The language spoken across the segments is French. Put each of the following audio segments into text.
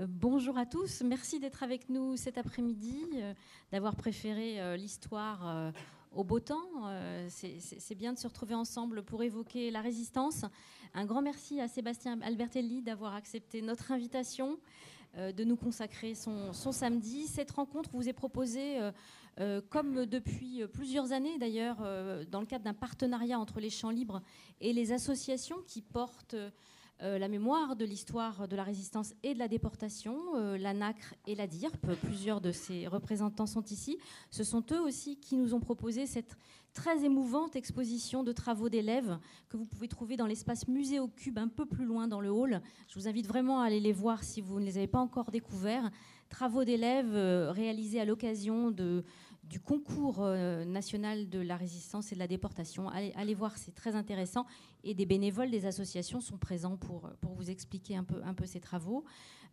Euh, bonjour à tous, merci d'être avec nous cet après-midi, euh, d'avoir préféré euh, l'histoire au beau temps. C'est bien de se retrouver ensemble pour évoquer la résistance. Un grand merci à Sébastien Albertelli d'avoir accepté notre invitation, de nous consacrer son, samedi. Cette rencontre vous est proposée, comme depuis plusieurs années d'ailleurs, dans le cadre d'un partenariat entre les champs libres et les associations qui portent euh, la mémoire de l'histoire de la résistance et de la déportation, euh, la NACRE et la DIRP. Plusieurs de ces représentants sont ici. Ce sont eux aussi qui nous ont proposé cette très émouvante exposition de travaux d'élèves que vous pouvez trouver dans l'espace Musée au Cube un peu plus loin dans le hall. Je vous invite vraiment à aller les voir si vous ne les avez pas encore découverts. Travaux d'élèves euh, réalisés à l'occasion de du concours euh, national de la résistance et de la déportation. Allez, voir, c'est très intéressant. Et des bénévoles des associations sont présents pour, pour vous expliquer un peu, un peu ces travaux.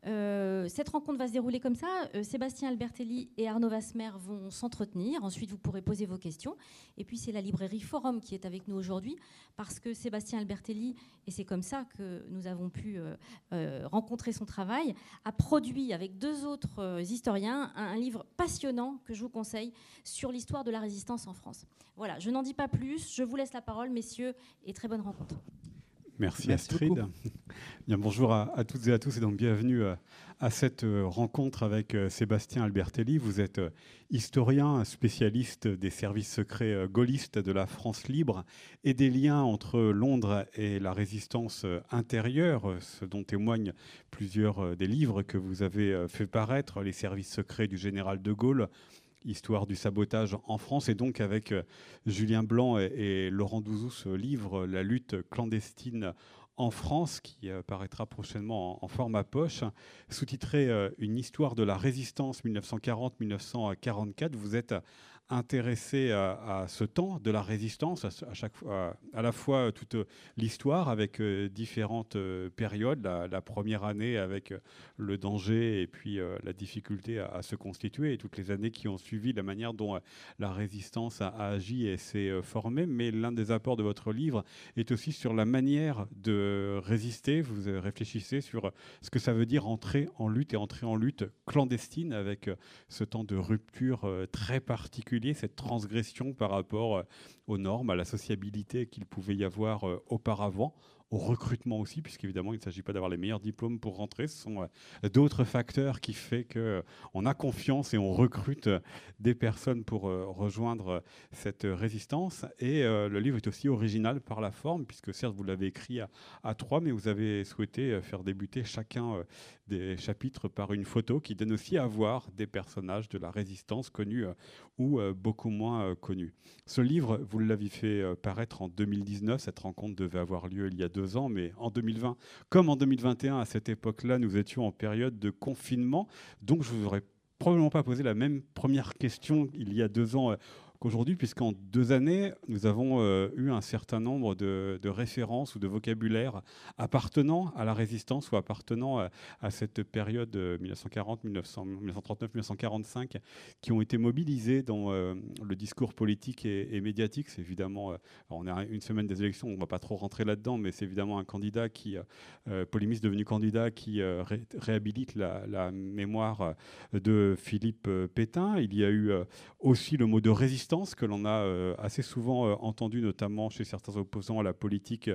Euh, cette rencontre va se dérouler comme ça. Euh, Sébastien Albertelli et Arnaud Vasmer vont s'entretenir. Ensuite, vous pourrez poser vos questions. Et puis, c'est la librairie Forum qui est avec nous aujourd'hui parce que Sébastien Albertelli, et c'est comme ça que nous avons pu euh, rencontrer son travail, a produit avec deux autres historiens un, un, livre passionnant que je vous conseille sur l'histoire de la résistance en France. Voilà, je n'en dis pas plus. Je vous laisse la parole, messieurs, et très bonne rencontre. Merci, Astrid. Bien, bonjour à, toutes et à tous et donc bienvenue euh, à cette euh, rencontre avec euh, Sébastien Albertelli. Vous êtes historien, spécialiste des services secrets gaullistes de la France libre et des liens entre Londres et la résistance intérieure, ce dont témoignent plusieurs des livres que vous avez fait paraître, les services secrets du général de Gaulle Histoire du sabotage en France. Et donc, avec euh, Julien Blanc et, Laurent Douzou, ce livre, La lutte clandestine en France, qui euh, paraîtra prochainement en, format poche, sous-titré euh, Une histoire de la résistance 1940-1944. Vous êtes intéressé à, ce temps de la résistance, à, chaque fois, à la fois toute l'histoire avec euh, différentes euh, périodes, la, première année avec euh, le danger et puis la difficulté à, se constituer, et toutes les années qui ont suivi la manière dont la résistance a, agi et s'est formée. Mais l'un des apports de votre livre est aussi sur la manière de résister. Vous réfléchissez sur ce que ça veut dire entrer en lutte et entrer en lutte clandestine avec ce temps de rupture très particulier cette transgression par rapport euh, aux normes, à la sociabilité qu'il pouvait y avoir euh, auparavant, au recrutement aussi, puisqu'évidemment, il ne s'agit pas d'avoir les meilleurs diplômes pour rentrer. Ce sont euh, d'autres facteurs qui font qu'on a confiance et on recrute des personnes pour rejoindre cette résistance. Et le livre est aussi original par la forme, puisque certes, vous l'avez écrit à, à, trois, mais vous avez souhaité faire débuter chacun des chapitres par une photo qui donne aussi à voir des personnages de la résistance connus euh, ou euh, beaucoup moins euh, connus. Ce livre, vous l'avez fait paraître en 2019. Cette rencontre devait avoir lieu il y a deux ans, mais en 2020, comme en 2021, à cette époque-là, nous étions en période de confinement. Donc, je ne vous aurais probablement pas posé la même première question il y a deux ans qu'aujourd'hui, puisqu'en deux années, nous avons euh, eu un certain nombre de, références ou de vocabulaire appartenant à la résistance ou appartenant euh, à, cette période 1940, 1939, 1945, qui ont été mobilisés dans euh, le discours politique et, médiatique. C'est évidemment, on est une semaine des élections, on ne va pas trop rentrer là-dedans, mais c'est évidemment un candidat qui, polémiste devenu candidat, qui réhabilite la, mémoire de Philippe Pétain. Il y a eu aussi le mot de résistance que l'on a euh, assez souvent euh, entendu, notamment chez certains opposants à la politique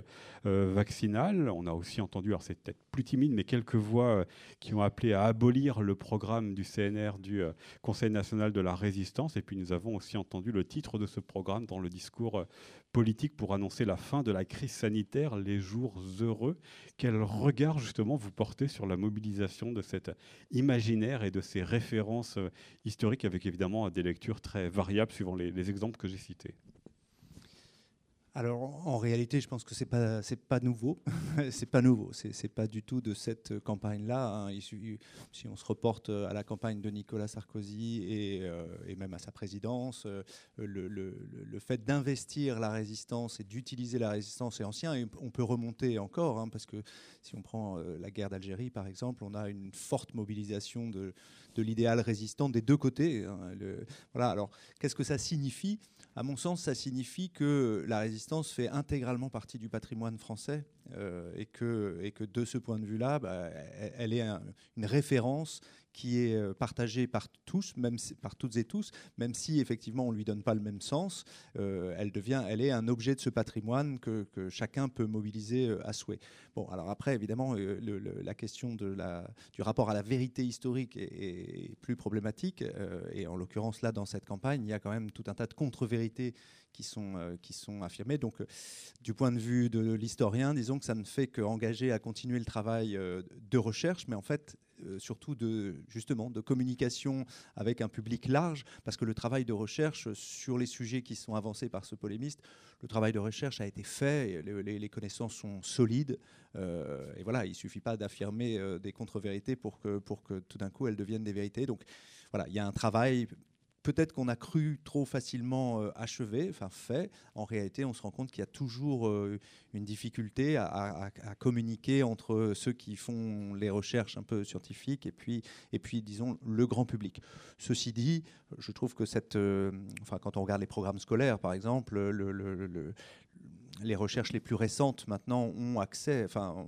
euh, vaccinale. On a aussi entendu, alors c'est peut-être plus timide, mais quelques voix qui ont appelé à abolir le programme du CNR, du Conseil national de la résistance. Et puis nous avons aussi entendu le titre de ce programme dans le discours politique pour annoncer la fin de la crise sanitaire, les jours heureux. Quel regard justement vous portez sur la mobilisation de cet imaginaire et de ces références historiques avec évidemment des lectures très variables suivant les, exemples que j'ai cités? Alors en réalité, je pense que c'est pas pas nouveau, c'est pas nouveau, c'est pas du tout de cette campagne-là. Hein. Si on se reporte à la campagne de Nicolas Sarkozy et, euh, même à sa présidence, euh, le, fait d'investir la résistance et d'utiliser la résistance est ancien. On peut remonter encore, hein, parce que si on prend euh, la guerre d'Algérie par exemple, on a une forte mobilisation de, de l'idéal résistant des deux côtés. Hein. voilà. Alors qu'est-ce que ça signifie? À mon sens, ça signifie que la résistance fait intégralement partie du patrimoine français et, que, et que de ce point de vue-là, bah, elle est une référence qui est euh, partagée par tous, même par toutes et tous, même si effectivement on lui donne pas le même sens, euh, elle devient, elle est un objet de ce patrimoine que, chacun peut mobiliser euh, à souhait. Bon, alors après évidemment la question du rapport à la vérité historique est, plus problématique, et en l'occurrence là dans cette campagne, il y a quand même tout un tas de contre-vérités qui sont, qui sont affirmées. Donc, du point de vue de l'historien, disons que ça ne fait qu'engager à continuer le travail de recherche, mais en fait, surtout de, justement, de communication avec un public large, parce que le travail de recherche sur les sujets qui sont avancés par ce polémiste, le travail de recherche a été fait, les, connaissances sont solides, euh, et voilà, il ne suffit pas d'affirmer euh, des contre-vérités pour que, pour que tout d'un coup elles deviennent des vérités. Donc voilà, il y a un travail peut-être qu'on a cru trop facilement euh, achevé, enfin fait. En réalité, on se rend compte qu'il y a toujours euh, une difficulté à, communiquer entre ceux qui font les recherches un peu scientifiques et puis, et puis disons, le grand public. Ceci dit, je trouve que cette, euh, enfin, quand on regarde les programmes scolaires, par exemple, le, les recherches les plus récentes maintenant ont accès, enfin,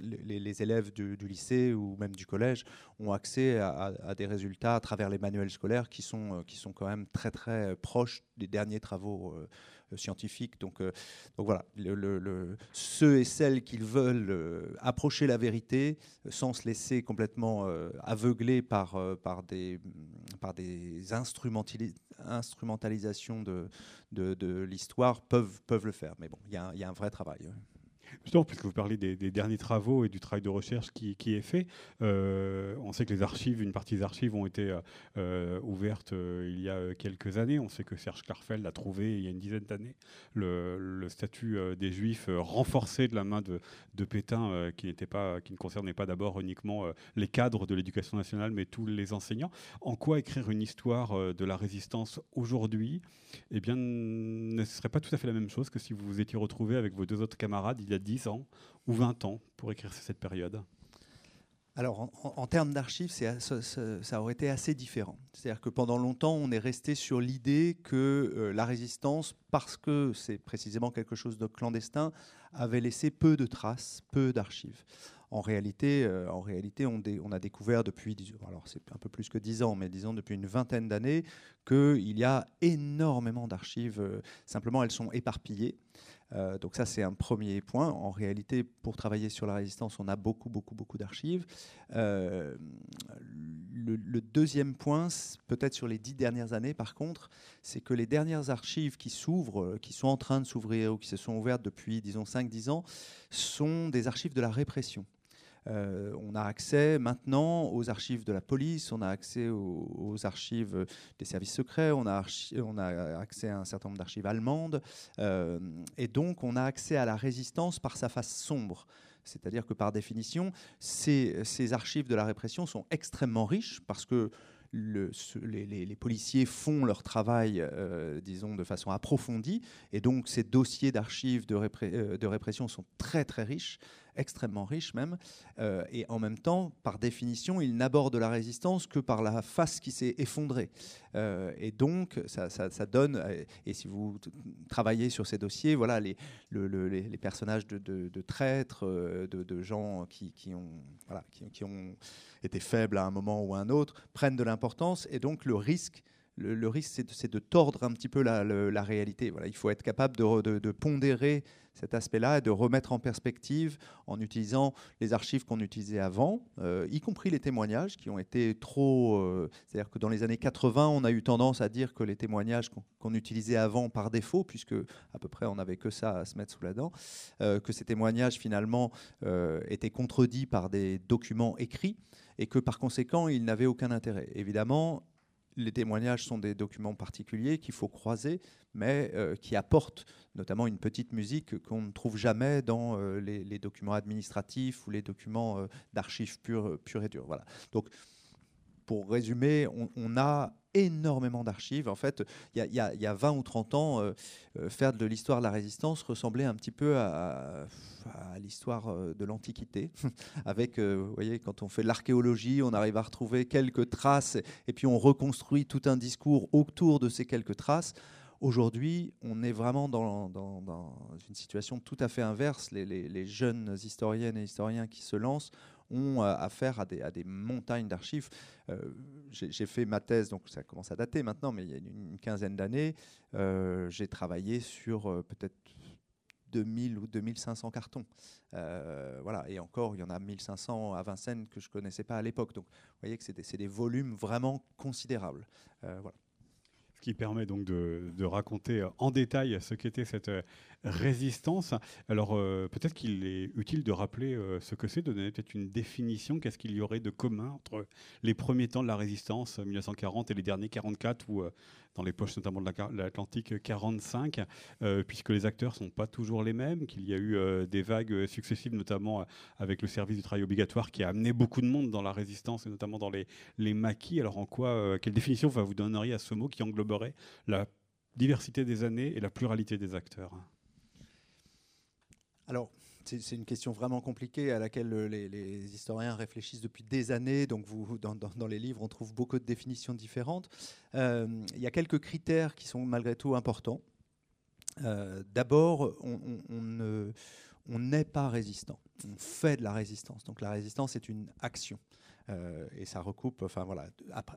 les, élèves du, lycée ou même du collège ont accès à, des résultats à travers les manuels scolaires qui sont, euh, qui sont quand même très très proches des derniers travaux euh, euh, scientifiques. Donc, euh, donc voilà, ceux et celles qui veulent euh, approcher la vérité sans se laisser complètement aveugler par, par des, par des instrumentalisations de, de, l'histoire peuvent, peuvent le faire. Mais bon, il y, a un vrai travail. Justement, puisque vous parlez des, derniers travaux et du travail de recherche qui, est fait, euh, on sait que les archives, une partie des archives ont été euh, ouvertes euh, il y a quelques années. On sait que Serge Klarfeld a trouvé il y a une dizaine d'années le, statut des Juifs renforcé de la main de, Pétain, qui, pas, qui ne concernait pas d'abord uniquement les cadres de l'éducation nationale, mais tous les enseignants. En quoi écrire une histoire de la résistance aujourd'hui Eh bien, ne serait pas tout à fait la même chose que si vous vous étiez retrouvé avec vos deux autres camarades il y a 10 ans ou 20 ans pour écrire cette période alors, en, termes d'archives, ça, aurait été assez différent. C'est-à-dire que pendant longtemps, on est resté sur l'idée que euh, la résistance, parce que c'est précisément quelque chose de clandestin, avait laissé peu de traces, peu d'archives. En réalité, euh, en réalité on, a découvert depuis, alors c'est un peu plus que dix ans, mais disons depuis une vingtaine d'années, qu'il y a énormément d'archives. Euh, simplement, elles sont éparpillées. Euh, donc ça, c'est un premier point. En réalité, pour travailler sur la résistance, on a beaucoup, beaucoup, beaucoup d'archives. Euh, le, deuxième point, peut-être sur les dix dernières années, par contre, c'est que les dernières archives qui s'ouvrent, euh, qui sont en train de s'ouvrir ou qui se sont ouvertes depuis, disons, 5-10 ans, sont des archives de la répression. Euh, on a accès maintenant aux archives de la police, on a accès aux, archives des services secrets, on a, accès à un certain nombre d'archives allemandes, euh, et donc on a accès à la résistance par sa face sombre. C'est-à-dire que par définition, ces, archives de la répression sont extrêmement riches parce que le, les, policiers font leur travail, euh, disons, de façon approfondie, et donc ces dossiers d'archives de, de, répression sont très très riches extrêmement riche même, euh, et en même temps, par définition, il n'aborde la résistance que par la face qui s'est effondrée. Euh, et donc, ça, donne, euh, et si vous travaillez sur ces dossiers, voilà, les, les, personnages de, traîtres, de, gens qui, ont, voilà, qui, ont été faibles à un moment ou à un autre, prennent de l'importance, et donc le risque le, risque, c'est de, tordre un petit peu la, réalité. Voilà, il faut être capable de, pondérer cet aspect-là et de remettre en perspective en utilisant les archives qu'on utilisait avant, euh, y compris les témoignages qui ont été trop... Euh, c'est-à-dire que dans les années 80, on a eu tendance à dire que les témoignages qu'on utilisait avant par défaut, puisque à peu près on n'avait que ça à se mettre sous la dent, euh, que ces témoignages finalement étaient contredits par des documents écrits et que par conséquent, ils n'avaient aucun intérêt. Évidemment, les témoignages sont des documents particuliers qu'il faut croiser, mais euh, qui apportent notamment une petite musique qu'on ne trouve jamais dans euh, les, documents administratifs ou les documents euh, d'archives pures pure et dures. Voilà. Donc, pour résumer, on, a énormément d'archives. En fait, il y, a 20 ou 30 ans, faire de l'histoire de la résistance ressemblait un petit peu à, à l'histoire de l'Antiquité. Avec, vous voyez, quand on fait de l'archéologie, on arrive à retrouver quelques traces et puis on reconstruit tout un discours autour de ces quelques traces. Aujourd'hui, on est vraiment dans, une situation tout à fait inverse. Les, jeunes historiennes et historiens qui se lancent ont euh, affaire à des, à des montagnes d'archives. Euh, j'ai fait ma thèse, donc ça commence à dater maintenant, mais il y a une, quinzaine d'années, euh, j'ai travaillé sur peut-être 2000 ou 2500 cartons. voilà, et encore, il y en a 1500 à Vincennes que je ne connaissais pas à l'époque. Donc, vous voyez que c'est des, volumes vraiment considérables. voilà qui permet donc de, raconter en détail ce qu'était cette euh, résistance. Alors euh, peut-être qu'il est utile de rappeler euh, ce que c'est, de donner peut-être une définition, qu'est-ce qu'il y aurait de commun entre les premiers temps de la résistance, 1940, et les derniers 44, ou dans les poches notamment de l'Atlantique 45, euh, puisque les acteurs ne sont pas toujours les mêmes, qu'il y a eu euh, des vagues successives, notamment euh, avec le service du travail obligatoire qui a amené beaucoup de monde dans la résistance et notamment dans les, les maquis. Alors en quoi, quelle définition vous donneriez à ce mot qui engloberait la diversité des années et la pluralité des acteurs? Alors, c'est une question vraiment compliquée à laquelle les, historiens réfléchissent depuis des années. Donc, dans, les livres, on trouve beaucoup de définitions différentes. Euh, il y a quelques critères qui sont malgré tout importants. Euh, d'abord, on n'est pas résistant. On fait de la résistance. Donc, la résistance est une action. Euh, et ça recoupe, enfin voilà,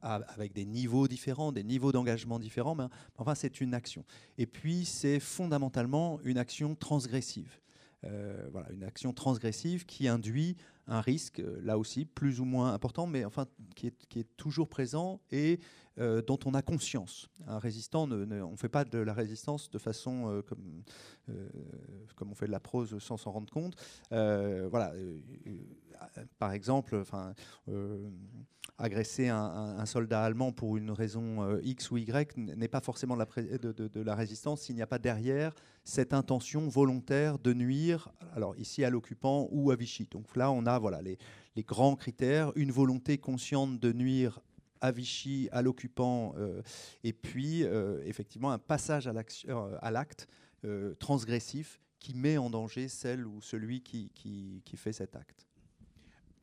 avec des niveaux différents, des niveaux d'engagement différents, mais enfin c'est une action. Et puis c'est fondamentalement une action transgressive. Euh, voilà, une action transgressive qui induit un risque, euh, là aussi, plus ou moins important, mais enfin qui est, qui est toujours présent et euh, dont on a conscience. Un résistant, ne, on ne fait pas de la résistance de façon comme, comme on fait de la prose sans s'en rendre compte. voilà, par exemple, enfin agresser un, soldat allemand pour une raison euh, X ou Y n'est pas forcément de, la, résistance s'il n'y a pas derrière cette intention volontaire de nuire, alors ici à l'occupant ou à Vichy. Donc là, on a voilà, les, grands critères, une volonté consciente de nuire à Vichy, à l'occupant, euh, et puis euh, effectivement un passage à l'acte transgressif qui met en danger celle ou celui qui fait cet acte.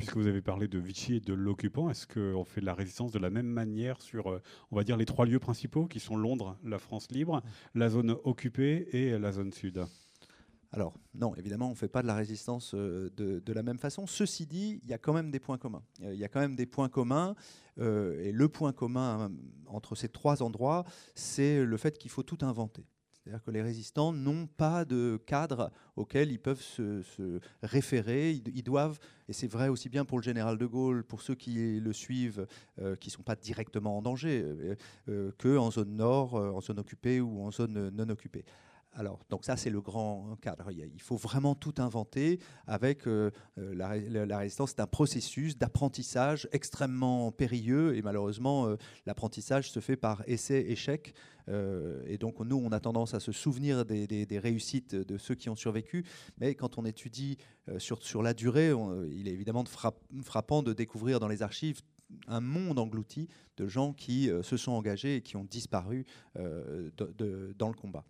Puisque vous avez parlé de Vichy et de l'occupant, est-ce qu'on fait de la résistance de la même manière sur, euh, on va dire, les trois lieux principaux qui sont Londres, la France libre, la zone occupée et la zone sud? Alors, non, évidemment, on ne fait pas de la résistance euh, de, la même façon. Ceci dit, il y a quand même des points communs. Euh, il y a quand même des points communs. et le point commun entre ces trois endroits, c'est le fait qu'il faut tout inventer. C'est-à-dire que les résistants n'ont pas de cadre auquel ils peuvent se, référer. Ils, doivent, et c'est vrai aussi bien pour le général de Gaulle, pour ceux qui le suivent, euh, qui ne sont pas directement en danger, euh, euh, qu'en zone nord, en zone occupée ou en zone non occupée. Alors, donc ça, c'est le grand cadre. Il faut vraiment tout inventer avec euh, euh, la, résistance. C'est un processus d'apprentissage extrêmement périlleux et malheureusement, euh, l'apprentissage se fait par essai-échec. et donc, nous, on a tendance à se souvenir des, réussites de ceux qui ont survécu. Mais quand on étudie sur la durée, il est évidemment frappant de découvrir dans les archives un monde englouti de gens qui se sont engagés et qui ont disparu dans le combat.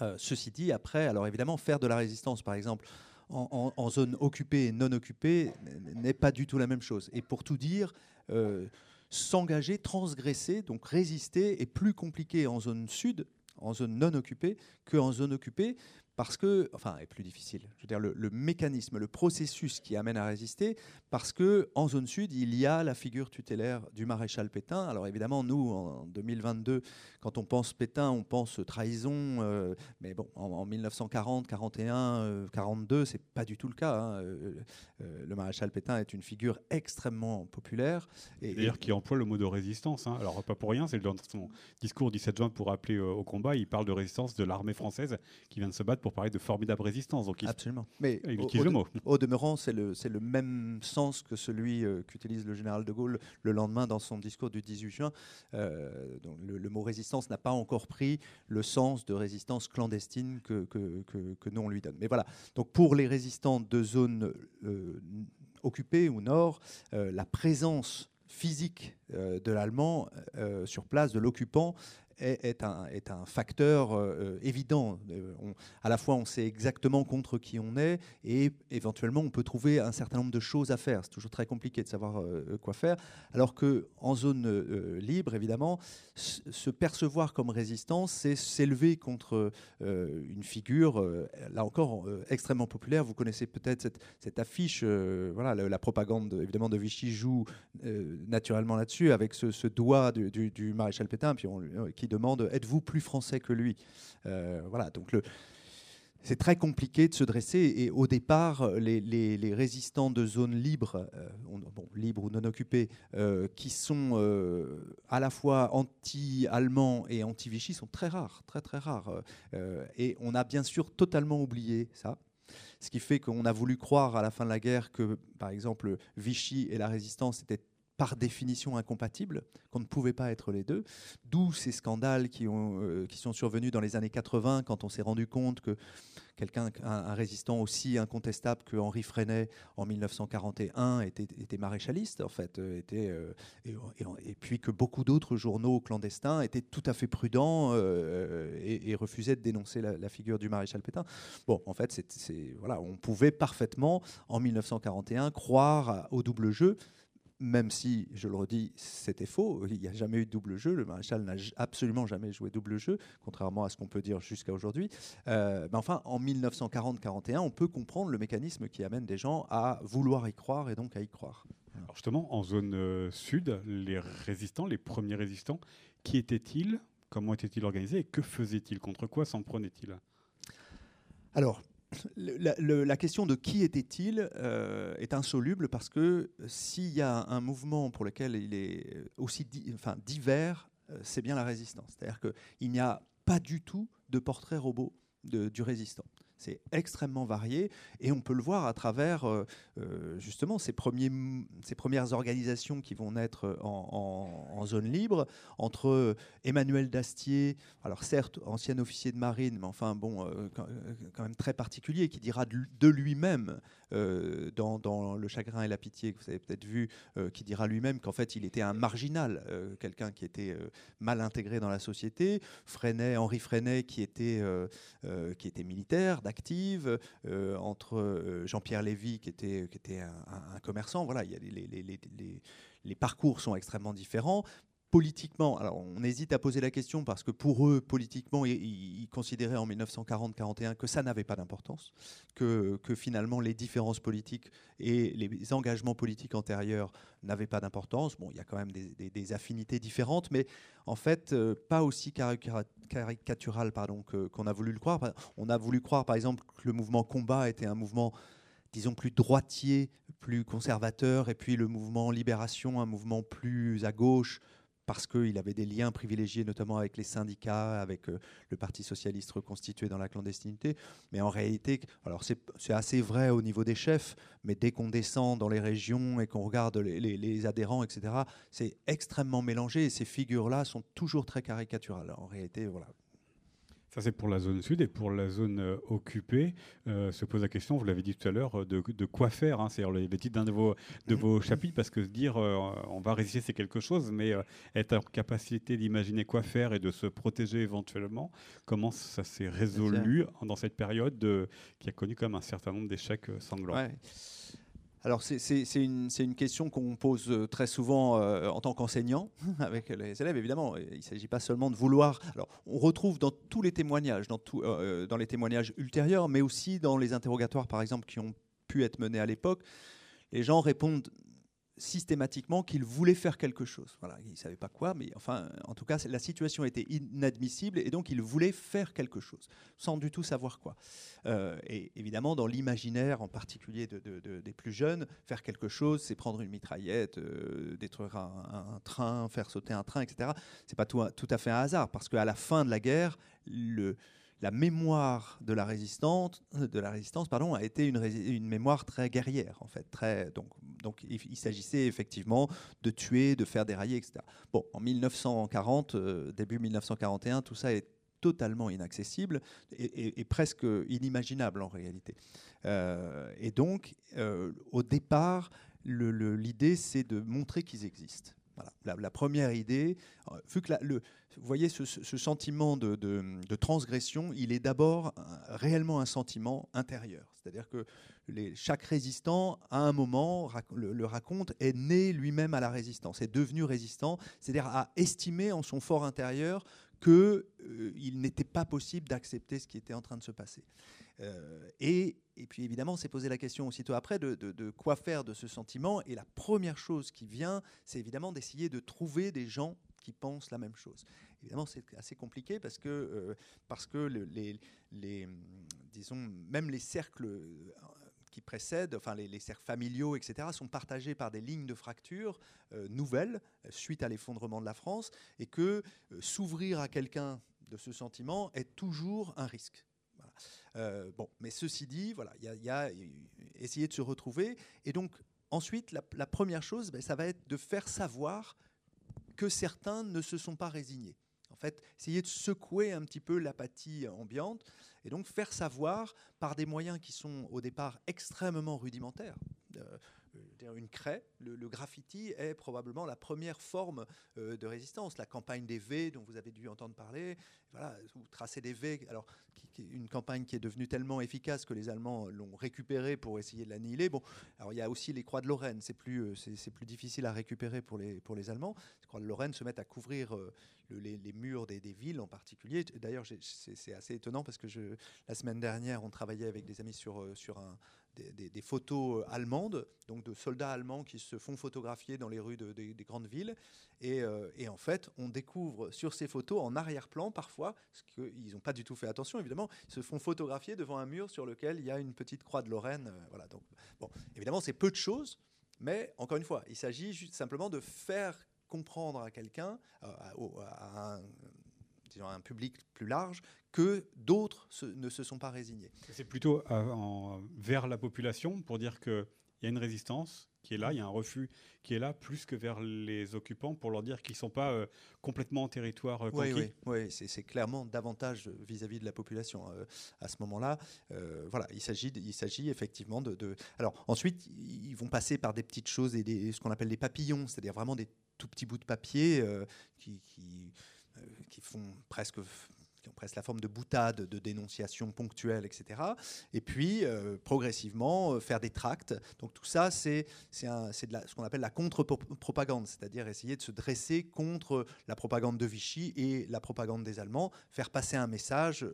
Euh, ceci dit, après, alors évidemment, faire de la résistance, par exemple, en, zone occupée et non occupée, n'est pas du tout la même chose. Et pour tout dire, euh, s'engager, transgresser, donc résister, est plus compliqué en zone sud, en zone non occupée, qu'en zone occupée, parce que, enfin, est plus difficile. Je veux dire, le, mécanisme, le processus qui amène à résister, parce que en zone sud, il y a la figure tutélaire du maréchal Pétain. Alors évidemment, nous, en 2022, quand on pense Pétain, on pense trahison, euh, mais bon, en, 1940, 41, 42, c'est pas du tout le cas. Hein. Euh, euh, le maréchal Pétain est une figure extrêmement populaire. Et, D'ailleurs, qui emploie le mot de résistance. Hein. Alors pas pour rien, c'est dans son discours 17 juin pour appeler au combat, il parle de résistance de l'armée française qui vient de se battre pour parler de formidable résistance. Donc Absolument. Mais il utilise au, le mot. Au demeurant, c'est le, le, même sens que celui euh, qu'utilise le général de Gaulle le lendemain dans son discours du 18 juin. Euh, donc le, mot résistance n'a pas encore pris le sens de résistance clandestine que, que, que, nous on lui donne. Mais voilà. Donc pour les résistants de zones euh, occupées ou nord, la présence physique de l'allemand sur place, de l'occupant, est, un, est, un, facteur euh, évident. à la fois, on sait exactement contre qui on est et éventuellement, on peut trouver un certain nombre de choses à faire. C'est toujours très compliqué de savoir quoi faire. Alors qu'en zone libre, évidemment, se percevoir comme résistant, c'est s'élever contre une figure, là encore, extrêmement populaire. Vous connaissez peut-être cette, cette, affiche, voilà, la, propagande évidemment de Vichy joue naturellement là-dessus avec ce, ce doigt du, du, maréchal Pétain, puis on, qui demande êtes-vous plus français que lui? Euh, Voilà, donc le, c'est très compliqué de se dresser. Et au départ, les, résistants de zones libres, euh, libres ou non occupées, euh, qui sont à la fois anti-allemands et anti-Vichy, sont très rares, très très rares. et on a bien sûr totalement oublié ça. Ce qui fait qu'on a voulu croire à la fin de la guerre que, par exemple, Vichy et la résistance étaient par définition incompatibles, qu'on ne pouvait pas être les deux. D'où ces scandales qui, ont, euh, qui sont survenus dans les années 80, quand on s'est rendu compte que quelqu'un, un, résistant aussi incontestable que Henri Freinet en 1941 était, était maréchaliste, en fait, euh, était, euh, et, puis que beaucoup d'autres journaux clandestins étaient tout à fait prudents et, refusaient de dénoncer la, figure du maréchal Pétain. Bon, en fait, c'est, voilà, on pouvait parfaitement, en 1941, croire au double jeu même si, je le redis, c'était faux, il n'y a jamais eu de double jeu, le maréchal n'a absolument jamais joué double jeu, contrairement à ce qu'on peut dire jusqu'à aujourd'hui. Euh, mais enfin, en 1940-41, on peut comprendre le mécanisme qui amène des gens à vouloir y croire et donc à y croire. Alors justement, en zone euh, sud, les résistants, les premiers résistants, qui étaient-ils? Comment étaient-ils organisés? Et que faisaient-ils? Contre quoi s'en prenaient-ils? Alors, la, question de qui était-il euh, est insoluble parce que s'il y a un mouvement pour lequel il est aussi enfin, divers, euh, c'est bien la résistance. C'est-à-dire qu'il n'y a pas du tout de portrait robot du résistant. C'est extrêmement varié et on peut le voir à travers euh, euh, justement ces, premières organisations qui vont naître en, zone libre entre euh, Emmanuel Dastier, alors certes ancien officier de marine, mais enfin bon, quand, même très particulier, qui dira de lui-même dans, Le chagrin et la pitié, que vous avez peut-être vu, qui dira lui-même qu'en fait il était un marginal, quelqu'un qui était mal intégré dans la société. Freinet, Henri Freinet, qui était, qui était militaire, active, euh, entre euh, Jean-Pierre Lévy, qui était, qui était un, commerçant. Voilà, les, parcours sont extrêmement différents politiquement, alors on hésite à poser la question parce que pour eux, politiquement, ils, considéraient en 1940-41 que ça n'avait pas d'importance, que, finalement les différences politiques et les engagements politiques antérieurs n'avaient pas d'importance. Bon, il y a quand même des, affinités différentes, mais en fait, euh, pas aussi caricatural qu'on a voulu le croire. On a voulu croire, par exemple, que le mouvement combat était un mouvement disons, plus droitier, plus conservateur, et puis le mouvement libération, un mouvement plus à gauche, parce qu'il avait des liens privilégiés, notamment avec les syndicats, avec euh, le Parti socialiste reconstitué dans la clandestinité. Mais en réalité, alors c'est assez vrai au niveau des chefs, mais dès qu'on descend dans les régions et qu'on regarde les, les, adhérents, etc., c'est extrêmement mélangé et ces figures-là sont toujours très caricaturales. En réalité, voilà, ça, c'est pour la zone sud et pour la zone euh, occupée, euh, se pose la question, vous l'avez dit tout à l'heure, de, quoi faire. Hein, c'est le, titre d'un de vos, de vos chapitres, parce que dire euh, on va résister, c'est quelque chose, mais être en capacité d'imaginer quoi faire et de se protéger éventuellement, comment ça s'est résolu dans cette période qui a connu quand même un certain nombre d'échecs sanglants alors c'est une, question qu'on pose euh, très souvent euh, en tant qu'enseignant avec les élèves, évidemment. Il ne s'agit pas seulement de vouloir... Alors on retrouve dans tous les témoignages, euh, dans les témoignages ultérieurs, mais aussi dans les interrogatoires, par exemple, qui ont pu être menés à l'époque, les gens répondent systématiquement qu'il voulait faire quelque chose. Voilà, il ne savait pas quoi, mais enfin, en tout cas, la situation était inadmissible et donc il voulait faire quelque chose, sans du tout savoir quoi. Euh, et évidemment, dans l'imaginaire, en particulier des plus jeunes, faire quelque chose, c'est prendre une mitraillette, euh, détruire un, train, faire sauter un train, etc. C'est pas tout, tout à fait un hasard, parce qu'à la fin de la guerre, le la mémoire de la résistance, de la résistance pardon, a été une, mémoire très guerrière, en fait. Très, donc, donc il, s'agissait effectivement de tuer, de faire dérailler, etc. Bon, en 1940, euh, début 1941, tout ça est totalement inaccessible et, presque inimaginable en réalité. Euh, et donc, euh, au départ, l'idée, c'est de montrer qu'ils existent La, première idée, vu que le, vous voyez ce, sentiment de, de, transgression, il est d'abord réellement un sentiment intérieur. C'est-à-dire que chaque résistant, à un moment, le, raconte, est né lui-même à la résistance, est devenu résistant, c'est-à-dire a estimé en son fort intérieur qu'il euh, n'était pas possible d'accepter ce qui était en train de se passer. Euh, et, et, puis évidemment, on s'est posé la question aussitôt après de, quoi faire de ce sentiment. Et la première chose qui vient, c'est évidemment d'essayer de trouver des gens qui pensent la même chose. Évidemment, c'est assez compliqué parce que, euh, parce que disons, même les cercles qui précèdent, enfin les, cercles familiaux, etc., sont partagés par des lignes de fracture euh, nouvelles suite à l'effondrement de la France, et que euh, s'ouvrir à quelqu'un de ce sentiment est toujours un risque. Euh, bon, mais ceci dit, voilà, il y, a essayer de se retrouver, et donc ensuite la, première chose, ben, ça va être de faire savoir que certains ne se sont pas résignés. En fait, essayer de secouer un petit peu l'apathie ambiante et donc faire savoir par des moyens qui sont au départ extrêmement rudimentaires. Euh, une craie, le, graffiti est probablement la première forme euh, de résistance. La campagne des V, dont vous avez dû entendre parler, voilà, vous tracez des V, alors une campagne qui est devenue tellement efficace que les Allemands l'ont récupérée pour essayer de l'annihiler. Bon, alors il y a aussi les croix de Lorraine, c'est plus, euh, c'est, plus difficile à récupérer pour les, pour les Allemands. Les croix de Lorraine se mettent à couvrir euh, les, murs des, villes en particulier. D'ailleurs, c'est, assez étonnant parce que la semaine dernière, on travaillait avec des amis sur, sur un, des, photos euh, allemandes, donc de soldats allemands qui se font photographier dans les rues des grandes villes. Euh, et, en fait, on découvre sur ces photos, en arrière-plan parfois, parce qu'ils n'ont pas du tout fait attention évidemment, ils se font photographier devant un mur sur lequel il y a une petite croix de Lorraine. Euh, voilà, donc, bon, évidemment, c'est peu de choses, mais encore une fois, il s'agit simplement de faire comprendre à quelqu'un, à, un disons, un public plus large, que d'autres ne se sont pas résignés. C'est plutôt euh, vers la population pour dire qu'il y a une résistance qui est là, il y a un refus qui est là, plus que vers les occupants pour leur dire qu'ils ne sont pas euh, complètement en territoire euh, conquis. Oui, oui, c'est clairement davantage vis-à-vis de la population à ce moment-là. voilà, il s'agit, il s'agit effectivement de, Alors ensuite, ils vont passer par des petites choses et des, ce qu'on appelle des papillons, c'est-à-dire vraiment des tout petits bouts de papier qui, qui qui font presque ont presque la forme de boutade, de dénonciation ponctuelle, etc. Et puis, euh, progressivement, euh, faire des tracts. Donc tout ça, c'est ce qu'on appelle la contre-propagande, c'est-à-dire essayer de se dresser contre la propagande de Vichy et la propagande des Allemands, faire passer un message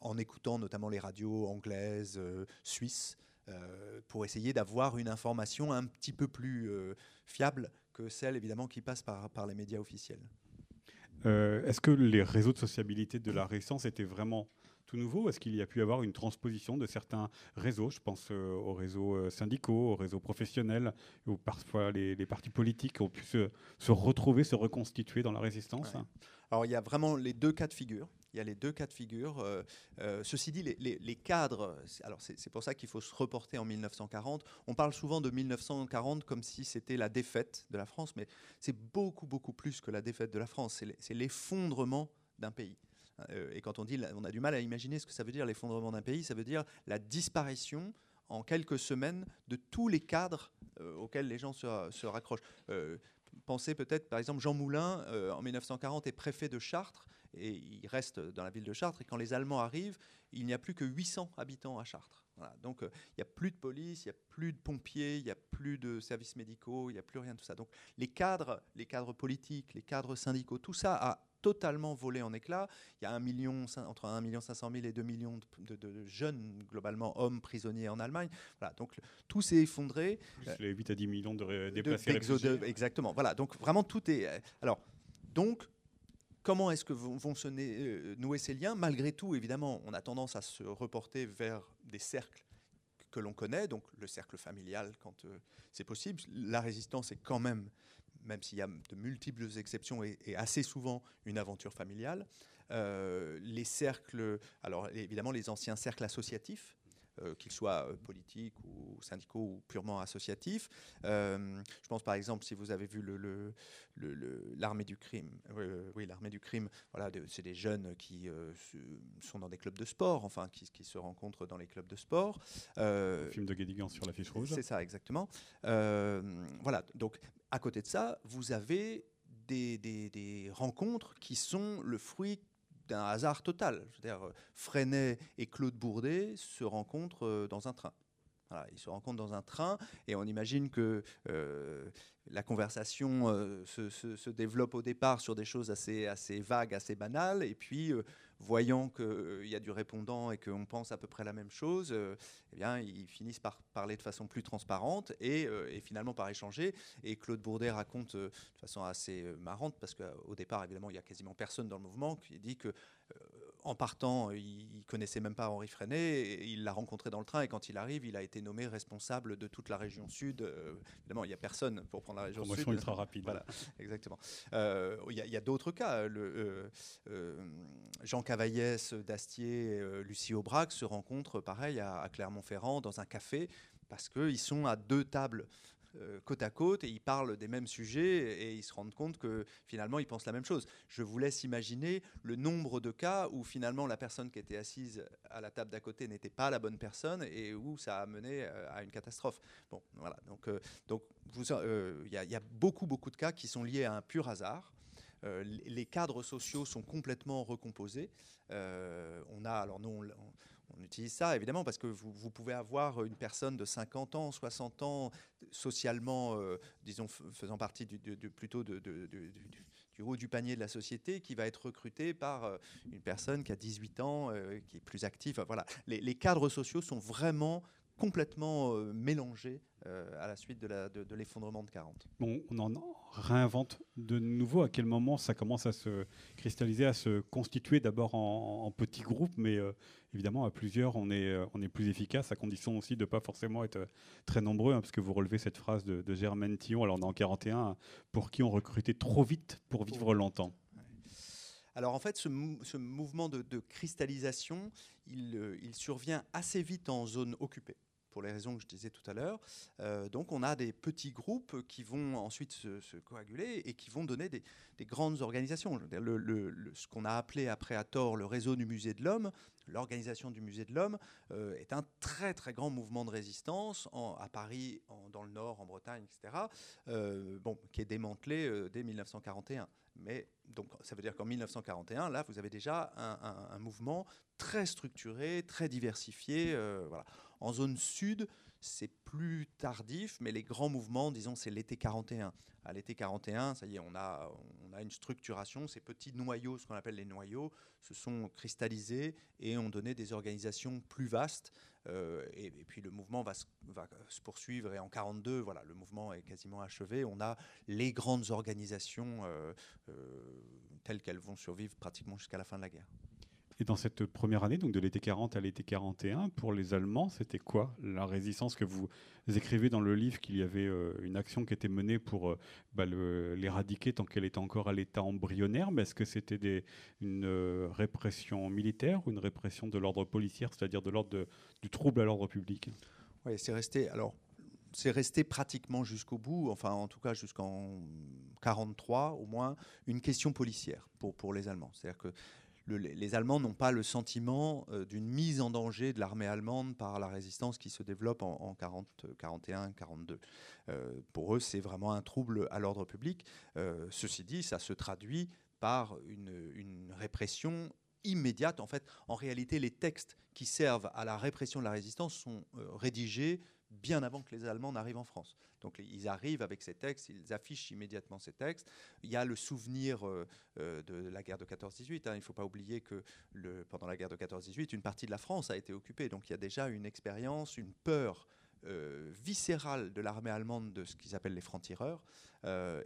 en écoutant notamment les radios anglaises, suisses, pour essayer d'avoir une information un petit peu plus fiable que celle, évidemment, qui passe par les médias officiels. Euh, est-ce que les réseaux de sociabilité de la Résistance étaient vraiment tout nouveaux? Est-ce qu'il y a pu y avoir une transposition de certains réseaux? Je pense euh, aux réseaux euh, syndicaux, aux réseaux professionnels, où parfois les, partis politiques ont pu se, retrouver, se reconstituer dans la résistance? Alors il y a vraiment les deux cas de figure. Il y a les deux cas de figure. Euh, euh, ceci dit, les, cadres, alors c'est pour ça qu'il faut se reporter en 1940. On parle souvent de 1940 comme si c'était la défaite de la France, mais c'est beaucoup, beaucoup plus que la défaite de la France. C'est l'effondrement d'un pays. Euh, et quand on dit, on a du mal à imaginer ce que ça veut dire l'effondrement d'un pays, ça veut dire la disparition en quelques semaines de tous les cadres auxquels les gens se, se raccrochent. pensez peut-être, par exemple, Jean Moulin, en 1940, est préfet de Chartres et il reste dans la ville de Chartres. Et quand les Allemands arrivent, il n'y a plus que 800 habitants à Chartres. Donc euh, il n'y a plus de police, il n'y a plus de pompiers, il n'y a plus de services médicaux, il n'y a plus rien de tout ça. Donc les cadres, les cadres politiques, les cadres syndicaux, tout ça a totalement volé en éclats. Il y a un million, entre 1 million 500 000 et 2 millions de, jeunes, globalement hommes prisonniers en Allemagne. Voilà, donc tout s'est effondré. Plus les 8 à 10 millions de déplacés. De, exactement. Voilà, donc vraiment tout est. Euh, alors, donc Comment est-ce que vont, se euh, nouer ces liens? Malgré tout, évidemment, on a tendance à se reporter vers des cercles que l'on connaît, donc le cercle familial quand euh, c'est possible. La résistance est quand même, même s'il y a de multiples exceptions, et, assez souvent une aventure familiale. Euh, les cercles, alors évidemment les anciens cercles associatifs, qu'ils soient euh, politiques ou syndicaux ou purement associatifs. Euh, je pense par exemple, si vous avez vu l'armée du crime, oui, l'armée du crime, voilà, c'est des jeunes qui sont dans des clubs de sport, enfin, qui, se rencontrent dans les clubs de sport. Le film de Guédigan sur l'affiche rouge. C'est ça, exactement. voilà, donc à côté de ça, vous avez des, rencontres qui sont le fruit d'un hasard total. Je Freinet et Claude Bourdet se rencontrent euh, dans un train. ils se rencontrent dans un train et on imagine que euh, la conversation euh, se, développe au départ sur des choses assez vagues, assez banales, et puis voyant qu'il euh, y a du répondant et qu'on pense à peu près la même chose, euh, eh bien, ils finissent par parler de façon plus transparente et, euh, finalement par échanger. Et Claude Bourdet raconte de façon assez marrante, parce qu'au départ, évidemment, il n'y a quasiment personne dans le mouvement, qui dit que en partant, il connaissait même pas Henri Freinet, il l'a rencontré dans le train et quand il arrive, il a été nommé responsable de toute la région sud. évidemment, il n'y a personne pour prendre la région Promotion sud. ultra rapide. Voilà, exactement. Il y a, d'autres cas. Le, Jean Cavaillès, Dastier, euh, Lucie Aubrac se rencontrent pareil à, Clermont-Ferrand dans un café parce qu'ils sont à deux tables euh, côte à côte et ils parlent des mêmes sujets et ils se rendent compte que finalement ils pensent la même chose. Je vous laisse imaginer le nombre de cas où finalement la personne qui était assise à la table d'à côté n'était pas la bonne personne et où ça a mené euh, à une catastrophe. Bon, voilà. Donc, donc il y, a beaucoup beaucoup de cas qui sont liés à un pur hasard. Euh, les cadres sociaux sont complètement recomposés. Euh, on a, alors nous, utilise ça évidemment parce que vous, pouvez avoir une personne de 50 ans, 60 ans, socialement, euh, disons, faisant partie plutôt du haut du panier de la société, qui va être recrutée par une personne qui a 18 ans, qui est plus active. Voilà, les, cadres sociaux sont vraiment complètement mélangés à la suite de l'effondrement de, de 40. Bon, on en réinvente de nouveau À quel moment ça commence à se cristalliser, à se constituer d'abord en, petits groupes, mais euh, évidemment à plusieurs, on est, euh, on est plus efficace, à condition aussi de ne pas forcément être très nombreux, hein, parce que vous relevez cette phrase de, Germaine Tillon, alors on est en 41, pour qui on recrutait trop vite pour vivre longtemps. Alors en fait, ce, mouvement de, cristallisation, il, euh, il survient assez vite en zone occupée pour les raisons que je disais tout à l'heure. Euh, donc on a des petits groupes qui vont ensuite se, coaguler et qui vont donner des, grandes organisations. Ce qu'on a appelé après à tort le réseau du musée de l'homme, l'organisation du musée de l'homme, euh, est un très très grand mouvement de résistance à Paris, dans le Nord, en Bretagne, etc., euh, bon, qui est démantelé dès 1941. Mais donc, ça veut dire qu'en 1941, là, vous avez déjà un, mouvement très structuré, très diversifié. voilà. En zone sud, c'est plus tardif, mais les grands mouvements, disons, c'est l'été 41. À l'été 41, ça y est, on a, une structuration. Ces petits noyaux, ce qu'on appelle les noyaux, se sont cristallisés et ont donné des organisations plus vastes. Euh, et, puis le mouvement va se, va se, poursuivre. Et en 42, voilà, le mouvement est quasiment achevé. On a les grandes organisations euh, euh, telles qu'elles vont survivre pratiquement jusqu'à la fin de la guerre. Et dans cette première année, donc de l'été 40 à l'été 41, pour les Allemands, c'était quoi la résistance que vous écrivez dans le livre qu'il y avait euh, une action qui était menée pour euh, bah, l'éradiquer tant qu'elle était encore à l'état embryonnaire Mais est-ce que c'était une euh, répression militaire ou une répression de l'ordre policier, c'est-à-dire de l'ordre du trouble à l'ordre public? Oui, c'est resté. Alors, c'est resté pratiquement jusqu'au bout, enfin en tout cas jusqu'en 43 au moins, une question policière pour, pour les Allemands. C'est-à-dire que les Allemands n'ont pas le sentiment euh, d'une mise en danger de l'armée allemande par la résistance qui se développe en, 40, 41, 42. pour eux, c'est vraiment un trouble à l'ordre public. Euh, ceci dit, ça se traduit par une, répression immédiate. En fait, en réalité, les textes qui servent à la répression de la résistance sont euh, rédigés bien avant que les Allemands n'arrivent en France. Donc ils arrivent avec ces textes, ils affichent immédiatement ces textes. Il y a le souvenir euh, euh, de la guerre de 14-18. Hein. Il ne faut pas oublier que pendant la guerre de 14-18, une partie de la France a été occupée. Donc il y a déjà une expérience, une peur euh, viscérale de l'armée allemande de ce qu'ils appellent les francs-tireurs,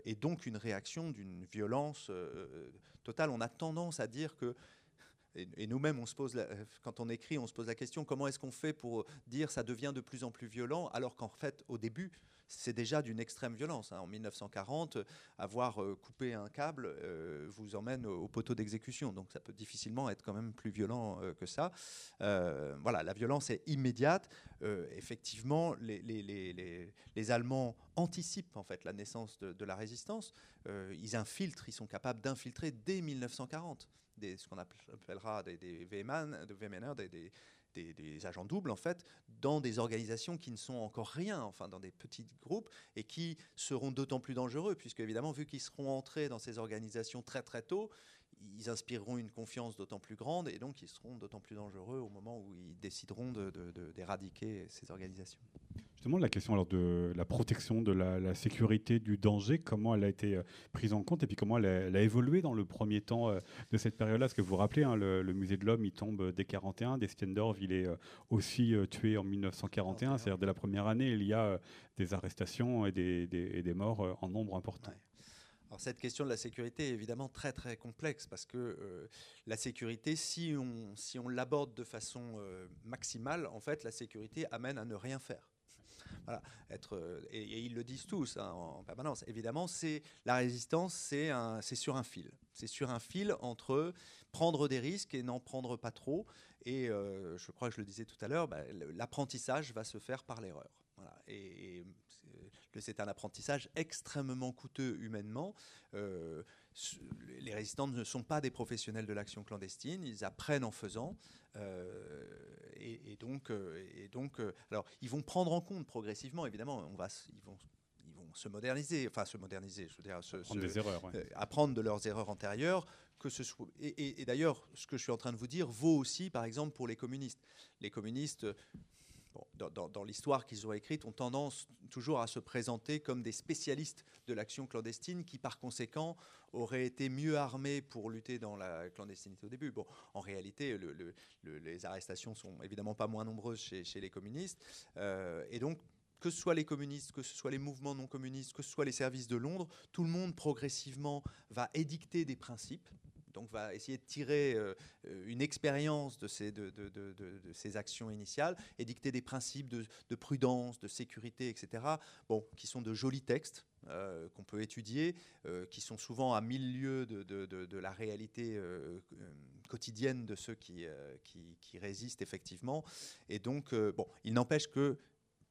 et donc une réaction d'une violence totale. On a tendance à dire que et, nous-mêmes, pose quand on écrit, on se pose la question comment est-ce qu'on fait pour dire ça devient de plus en plus violent, alors qu'en fait, au début, c'est déjà d'une extrême violence. Hein. En 1940, avoir euh, coupé un câble euh, vous emmène au, poteau d'exécution, donc ça peut difficilement être quand même plus violent euh, que ça. voilà, la violence est immédiate. effectivement, les, Allemands anticipent en fait la naissance de, de la résistance. ils infiltrent, ils sont capables d'infiltrer dès 1940 ce qu'on appellera des, des des, des, agents doubles, en fait, dans des organisations qui ne sont encore rien, enfin, dans des petits groupes, et qui seront d'autant plus dangereux, puisque, évidemment, vu qu'ils seront entrés dans ces organisations très, très tôt, ils inspireront une confiance d'autant plus grande, et donc ils seront d'autant plus dangereux au moment où ils décideront d'éradiquer ces organisations. Justement, la question alors de la protection, de la, sécurité, du danger, comment elle a été euh, prise en compte et puis comment elle a, évolué dans le premier temps euh, de cette période-là? Parce que vous vous rappelez, hein, le, musée de l'homme, il tombe dès 41, Destiendorf, il est euh, aussi tué en 1941, c'est-à-dire dès la première année, il y a des arrestations et des, morts en nombre important. Alors cette question de la sécurité est évidemment très très complexe parce que la sécurité, si on, si on l'aborde de façon maximale, en fait, la sécurité amène à ne rien faire. Voilà, être, euh, et, ils le disent tous hein, en, permanence. Évidemment, c'est la résistance, c'est sur un fil. C'est sur un fil entre prendre des risques et n'en prendre pas trop. Et euh, je crois que je le disais tout à l'heure, bah, l'apprentissage va se faire par l'erreur. Et, c'est un apprentissage extrêmement coûteux humainement. Euh, les résistants ne sont pas des professionnels de l'action clandestine, ils apprennent en faisant. Euh, et, donc, euh, et donc alors, ils vont prendre en compte progressivement, évidemment, on va, ils vont ils vont se moderniser, enfin se moderniser, je veux dire, apprendre, des erreurs, apprendre de leurs erreurs antérieures. Que ce soit, et, d'ailleurs, ce que je suis en train de vous dire vaut aussi, par exemple, pour les communistes. Les communistes dans, l'histoire qu'ils ont écrite, ont tendance toujours à se présenter comme des spécialistes de l'action clandestine qui, par conséquent, auraient été mieux armés pour lutter dans la clandestinité au début. Bon, en réalité, les arrestations sont évidemment pas moins nombreuses chez, les communistes. Euh, et donc, que ce soit les communistes, que ce soit les mouvements non communistes, que ce soit les services de Londres, tout le monde progressivement va édicter des principes donc va essayer de tirer euh, une expérience de ces, de, ces, actions initiales et dicter des principes de, prudence, de sécurité, etc. Bon, qui sont de jolis textes euh, qu'on peut étudier, euh, qui sont souvent à mille lieues de, la réalité quotidienne de ceux qui, qui, qui, résistent effectivement. Et donc, bon, il n'empêche que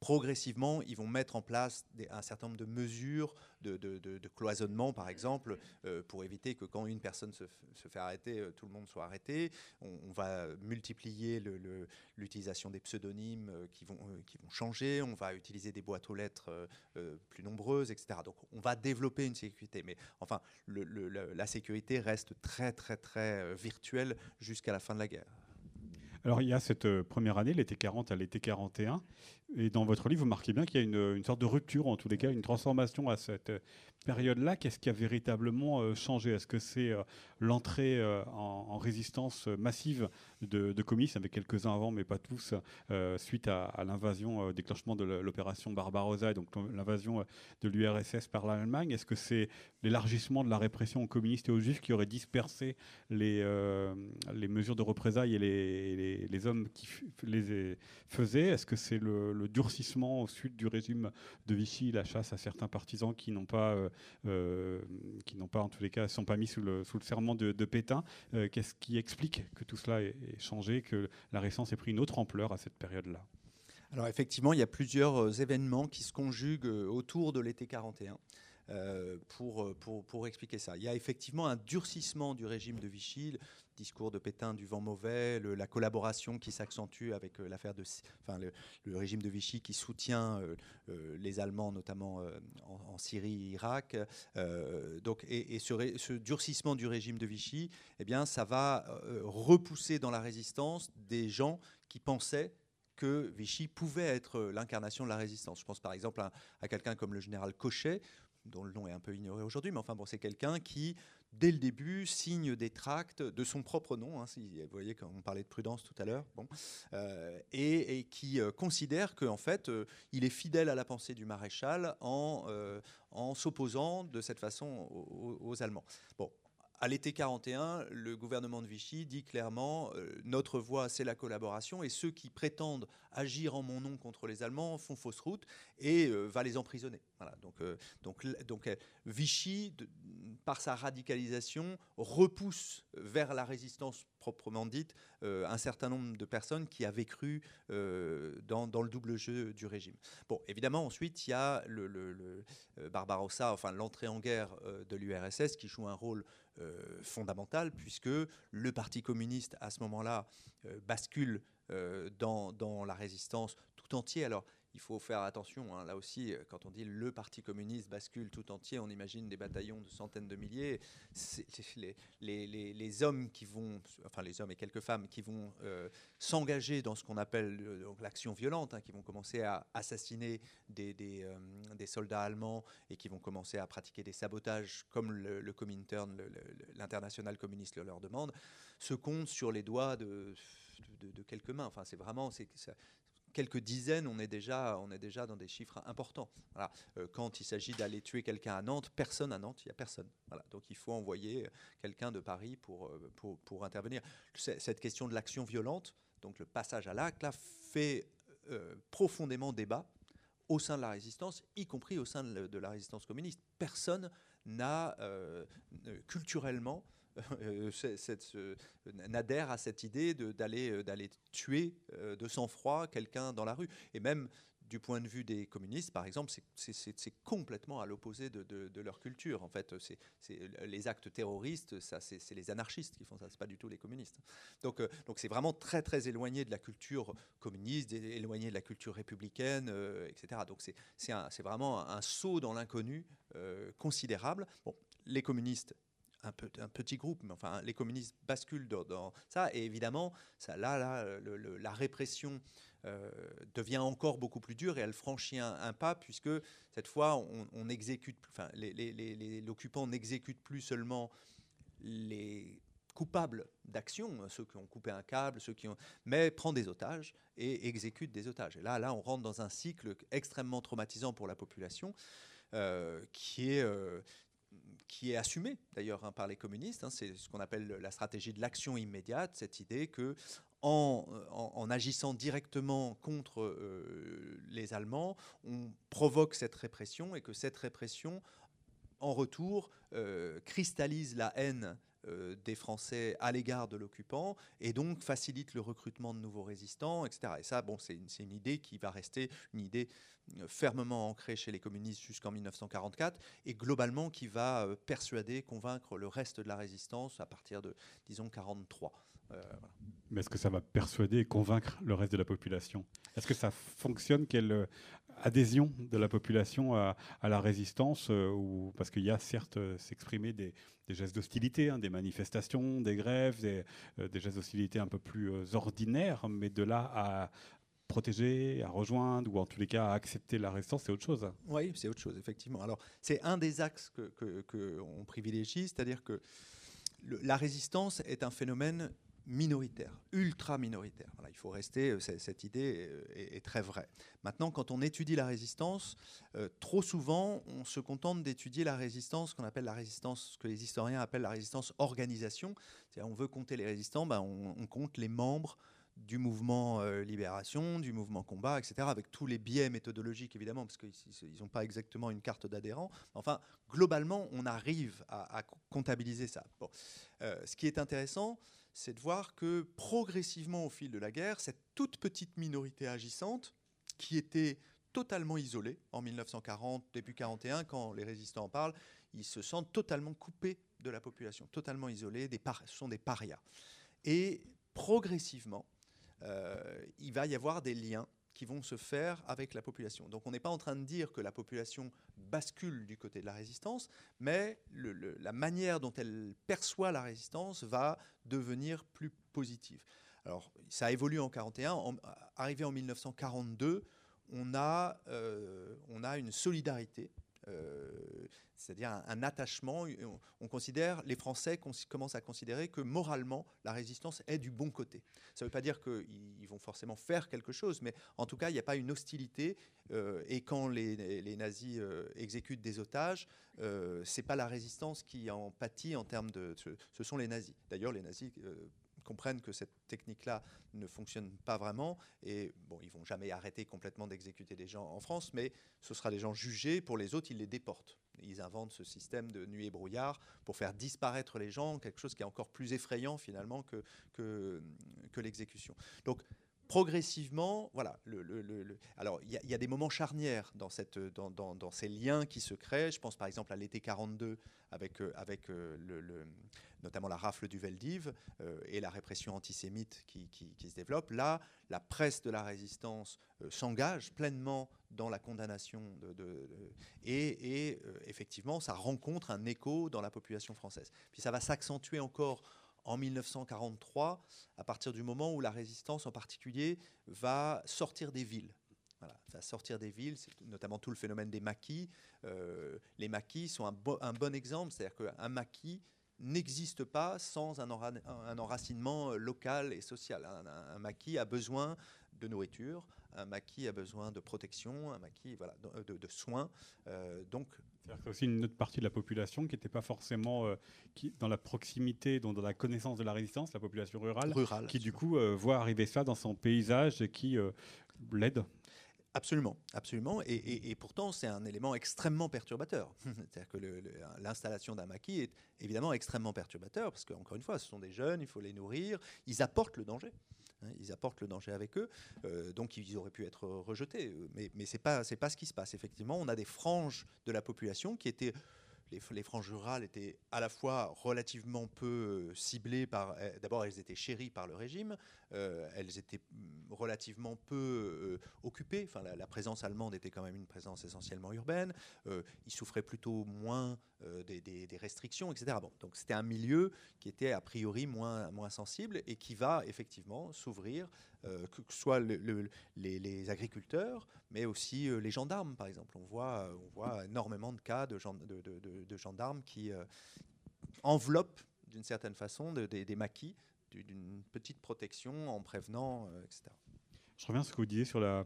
progressivement, ils vont mettre en place un certain nombre de mesures de, cloisonnement, par exemple, euh, pour éviter que quand une personne se, fait arrêter, euh, tout le monde soit arrêté. On, va multiplier l'utilisation des pseudonymes euh, qui, vont, qui vont changer. On va utiliser des boîtes aux lettres plus nombreuses, etc. Donc on va développer une sécurité. Mais enfin, la sécurité reste très, très, très virtuelle jusqu'à la fin de la guerre. Alors il y a cette première année, l'été 40 à l'été 41, et dans votre livre, vous marquez bien qu'il y a une, sorte de rupture, en tous les cas, une transformation à cette période-là. Qu'est-ce qui a véritablement euh, changé? Est-ce que c'est euh, l'entrée euh, en, résistance massive de, de communistes, avec quelques-uns avant, mais pas tous, suite à, l'invasion, déclenchement de l'opération Barbarossa, et donc l'invasion de l'URSS par l'Allemagne? Est-ce que c'est l'élargissement de la répression aux communistes et aux juifs qui aurait dispersé les, mesures de représailles et les, hommes qui les faisaient? Est-ce que c'est le durcissement au sud du régime de Vichy, la chasse à certains partisans qui n'ont pas, qui n'ont pas en tous les cas, sont pas mis sous le, sous le serment de, Pétain. Euh, qu'est-ce qui explique que tout cela ait, changé, que la résistance ait pris une autre ampleur à cette période-là? Alors effectivement, il y a plusieurs événements qui se conjuguent autour de l'été 41. Euh, pour, pour, pour, expliquer ça. Il y a effectivement un durcissement du régime de Vichy, discours de Pétain du vent mauvais, la collaboration qui s'accentue avec euh, l'affaire de, enfin, le, régime de Vichy qui soutient euh, les Allemands, notamment en, Syrie, Irak. donc, et, ce, ce, durcissement du régime de Vichy, eh bien, ça va repousser dans la résistance des gens qui pensaient que Vichy pouvait être l'incarnation de la résistance. Je pense par exemple à, à quelqu'un comme le général Cochet, dont le nom est un peu ignoré aujourd'hui, mais enfin bon, c'est quelqu'un qui, dès le début, signe des tracts de son propre nom. Hein, vous voyez, quand on parlait de prudence tout à l'heure, bon, euh, et, qui euh, considère qu'en fait, euh, il est fidèle à la pensée du maréchal en, en s'opposant de cette façon aux, aux Allemands. Bon, à l'été 41, le gouvernement de Vichy dit clairement euh, notre voie, c'est la collaboration, et ceux qui prétendent agir en mon nom contre les Allemands font fausse route et euh, va les emprisonner. Voilà. Donc, euh, donc, donc Vichy, par sa radicalisation, repousse vers la résistance proprement dite un certain nombre de personnes qui avaient cru dans, dans, le double jeu du régime. Bon, évidemment, ensuite, il y a le, le, Barbarossa, enfin l'entrée en guerre de l'URSS qui joue un rôle fondamentale, puisque le Parti communiste, à ce moment-là, bascule dans, dans, la résistance tout entier. Alors, il faut faire attention. Hein. Là aussi, euh, quand on dit le Parti communiste bascule tout entier, on imagine des bataillons de centaines de milliers. Les, hommes qui vont, enfin les hommes et quelques femmes qui vont euh, s'engager dans ce qu'on appelle euh, l'action violente, hein, qui vont commencer à assassiner des, soldats allemands et qui vont commencer à pratiquer des sabotages comme le, Comintern, l'international communiste le leur demande, se comptent sur les doigts de, quelques mains. Enfin, c'est vraiment, quelques dizaines, on est déjà, on est déjà dans des chiffres importants. Euh, quand il s'agit d'aller tuer quelqu'un à Nantes, personne à Nantes, il n'y a personne. Donc il faut envoyer quelqu'un de Paris pour, euh, pour, intervenir. Cette question de l'action violente, donc le passage à l'acte, fait euh, profondément débat au sein de la résistance, y compris au sein de, la résistance communiste. Personne n'a culturellement euh, n'adhère à cette idée d'aller euh, d'aller tuer euh, de sang-froid quelqu'un dans la rue. Et même du point de vue des communistes, par exemple, c'est complètement à l'opposé de, leur culture. En fait, c'est les actes terroristes, ça, c'est les anarchistes qui font ça, c'est pas du tout les communistes. Donc, donc c'est vraiment très très éloigné de la culture communiste, éloigné de la culture républicaine, etc. Donc c'est vraiment un, saut dans l'inconnu considérable. Bon, les communistes un, petit groupe, mais enfin, les communistes basculent dans, ça. Et évidemment, ça, là, là la répression euh, devient encore beaucoup plus dure et elle franchit un, pas, puisque cette fois, on, exécute, enfin, l'occupant n'exécute plus seulement les coupables d'action, ceux qui ont coupé un câble, ceux qui ont, mais prend des otages et exécute des otages. Et là, là, on rentre dans un cycle extrêmement traumatisant pour la population. Euh, qui est, euh, qui est assumé d'ailleurs hein, par les communistes. Hein, c'est ce qu'on appelle la stratégie de l'action immédiate, cette idée que en, en, agissant directement contre euh, les Allemands, on provoque cette répression et que cette répression, en retour, euh, cristallise la haine euh, des Français à l'égard de l'occupant et donc facilite le recrutement de nouveaux résistants, etc. Et ça, bon, c'est une, idée qui va rester une idée euh, fermement ancrée chez les communistes jusqu'en 1944 et globalement qui va euh, persuader, convaincre le reste de la résistance à partir de, disons, 43. Mais est-ce que ça va persuader et convaincre le reste de la population? Est-ce que ça fonctionne Quelle adhésion de la population à, la résistance ou, Parce qu'il y a certes s'exprimer des, des gestes d'hostilité, hein, des manifestations, des grèves, des, euh, des gestes d'hostilité un peu plus euh, ordinaires, mais de là à protéger, à rejoindre, ou en tous les cas à accepter la résistance, c'est autre chose? Oui, c'est autre chose, effectivement. Alors, c'est un des axes qu'on que, que privilégie, c'est-à-dire que la résistance est un phénomène minoritaire, ultra minoritaire. il faut rester, euh, cette idée est, très vraie. Maintenant, quand on étudie la résistance, euh, trop souvent, on se contente d'étudier la résistance qu'on appelle la résistance, ce que les historiens appellent la résistance organisation. C'est-à-dire, on veut compter les résistants, ben on, compte les membres du mouvement euh, libération, du mouvement combat, etc., avec tous les biais méthodologiques, évidemment, parce qu'ils n'ont pas exactement une carte d'adhérent. Enfin, globalement, on arrive à, comptabiliser ça. Bon. ce qui est intéressant, c'est de voir que progressivement au fil de la guerre, cette toute petite minorité agissante, qui était totalement isolée en 1940, début 41, quand les résistants en parlent, ils se sentent totalement coupés de la population, totalement isolés, ce sont des parias. Et progressivement, euh, il va y avoir des liens qui vont se faire avec la population. Donc on n'est pas en train de dire que la population bascule du côté de la résistance, mais la manière dont elle perçoit la résistance va devenir plus positive. Alors ça évolue en 41, arrivé en 1942, on a, euh, on a une solidarité euh, c'est-à-dire un, attachement. On, considère, les Français commencent à considérer que moralement, la résistance est du bon côté. Ça ne veut pas dire qu'ils vont forcément faire quelque chose, mais en tout cas, il n'y a pas une hostilité. Euh, et quand les, nazis euh, exécutent des otages, c'est pas la résistance qui en pâtit en termes de. Ce, sont les nazis. D'ailleurs, les nazis comprennent que cette technique-là ne fonctionne pas vraiment. Et bon, ils vont jamais arrêter complètement d'exécuter des gens en France, mais ce sera des gens jugés. Pour les autres, ils les déportent. Ils inventent ce système de nuit et brouillard pour faire disparaître les gens, quelque chose qui est encore plus effrayant finalement que, que, que l'exécution. Donc, progressivement, voilà. Alors, il y, a des moments charnières dans, ces liens qui se créent. Je pense par exemple à l'été 42 avec, euh, euh, notamment la rafle du Veldiv euh, et la répression antisémite qui, se développe. Là, la presse de la résistance s'engage pleinement dans la condamnation de, et effectivement, ça rencontre un écho dans la population française. Puis ça va s'accentuer encore en 1943, à partir du moment où la résistance en particulier va sortir des villes. Voilà, va sortir des villes, c'est notamment tout le phénomène des maquis. Euh, les maquis sont un, bon exemple, c'est-à-dire qu'un maquis n'existe pas sans un, enracinement local et social. Un, maquis a besoin de nourriture, un maquis a besoin de protection, un maquis voilà, de, de, soins. Euh, donc c'est aussi une autre partie de la population qui n'était pas forcément euh, qui, dans la proximité, dans, dans, la connaissance de la résistance, la population rurale, qui du coup euh, voit arriver ça dans son paysage et qui euh, l'aide. Absolument, absolument. Et, et, pourtant, c'est un élément extrêmement perturbateur. C'est-à-dire que l'installation d'un maquis est évidemment extrêmement perturbateur, parce qu'encore une fois, ce sont des jeunes, il faut les nourrir, ils apportent le danger. Hein, ils apportent le danger avec eux, euh, donc ils auraient pu être rejetés. Mais, ce n'est pas, pas ce qui se passe. Effectivement, on a des franges de la population qui étaient les, franges rurales étaient à la fois relativement peu euh, ciblées par. Eh, d'abord, elles étaient chéries par le régime, euh, elles étaient relativement peu euh, occupées. Enfin, la, présence allemande était quand même une présence essentiellement urbaine. ils souffraient plutôt moins des, restrictions, etc. Bon, donc c'était un milieu qui était a priori moins, moins sensible et qui va effectivement s'ouvrir euh, que ce soit les, agriculteurs, mais aussi euh, les gendarmes, par exemple. On voit, on voit énormément de cas de, gendarmes qui euh, enveloppent d'une certaine façon des maquis d'une petite protection en prévenant, etc. Je reviens à ce que vous disiez sur euh,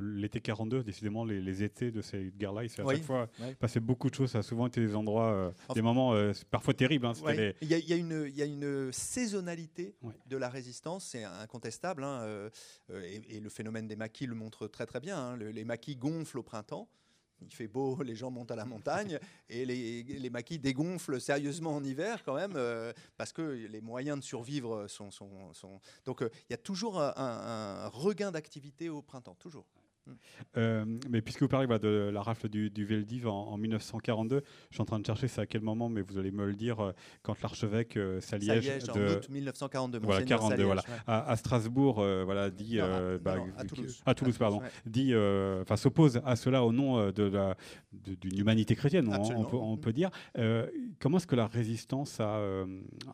l'été 42, décidément les, étés de ces guerres-là, il s'est à chaque fois passé beaucoup de choses, ça a souvent été des endroits, euh, des moments euh, parfois terribles. Hein, il, y a, une, saisonnalité de la résistance, c'est incontestable, hein, et, le phénomène des maquis le montre très très bien. Hein. les maquis gonflent au printemps, il fait beau, les gens montent à la montagne et les, maquis dégonflent sérieusement en hiver quand même euh, parce que les moyens de survivre sont... sont, sont... Donc euh, il y a toujours un regain d'activité au printemps, toujours. Euh, mais puisque vous parlez de la rafle du, du Veldiv en, 1942, je suis en train de chercher c'est à quel moment, mais vous allez me le dire, euh, quand l'archevêque euh, Saliège, de, en août 1942, voilà, 42, voilà, à, Strasbourg, voilà, dit, bah, à Toulouse, pardon, dit, enfin s'oppose à cela au nom de la d'une humanité chrétienne, on, peut, on, peut, dire. comment est-ce que la résistance a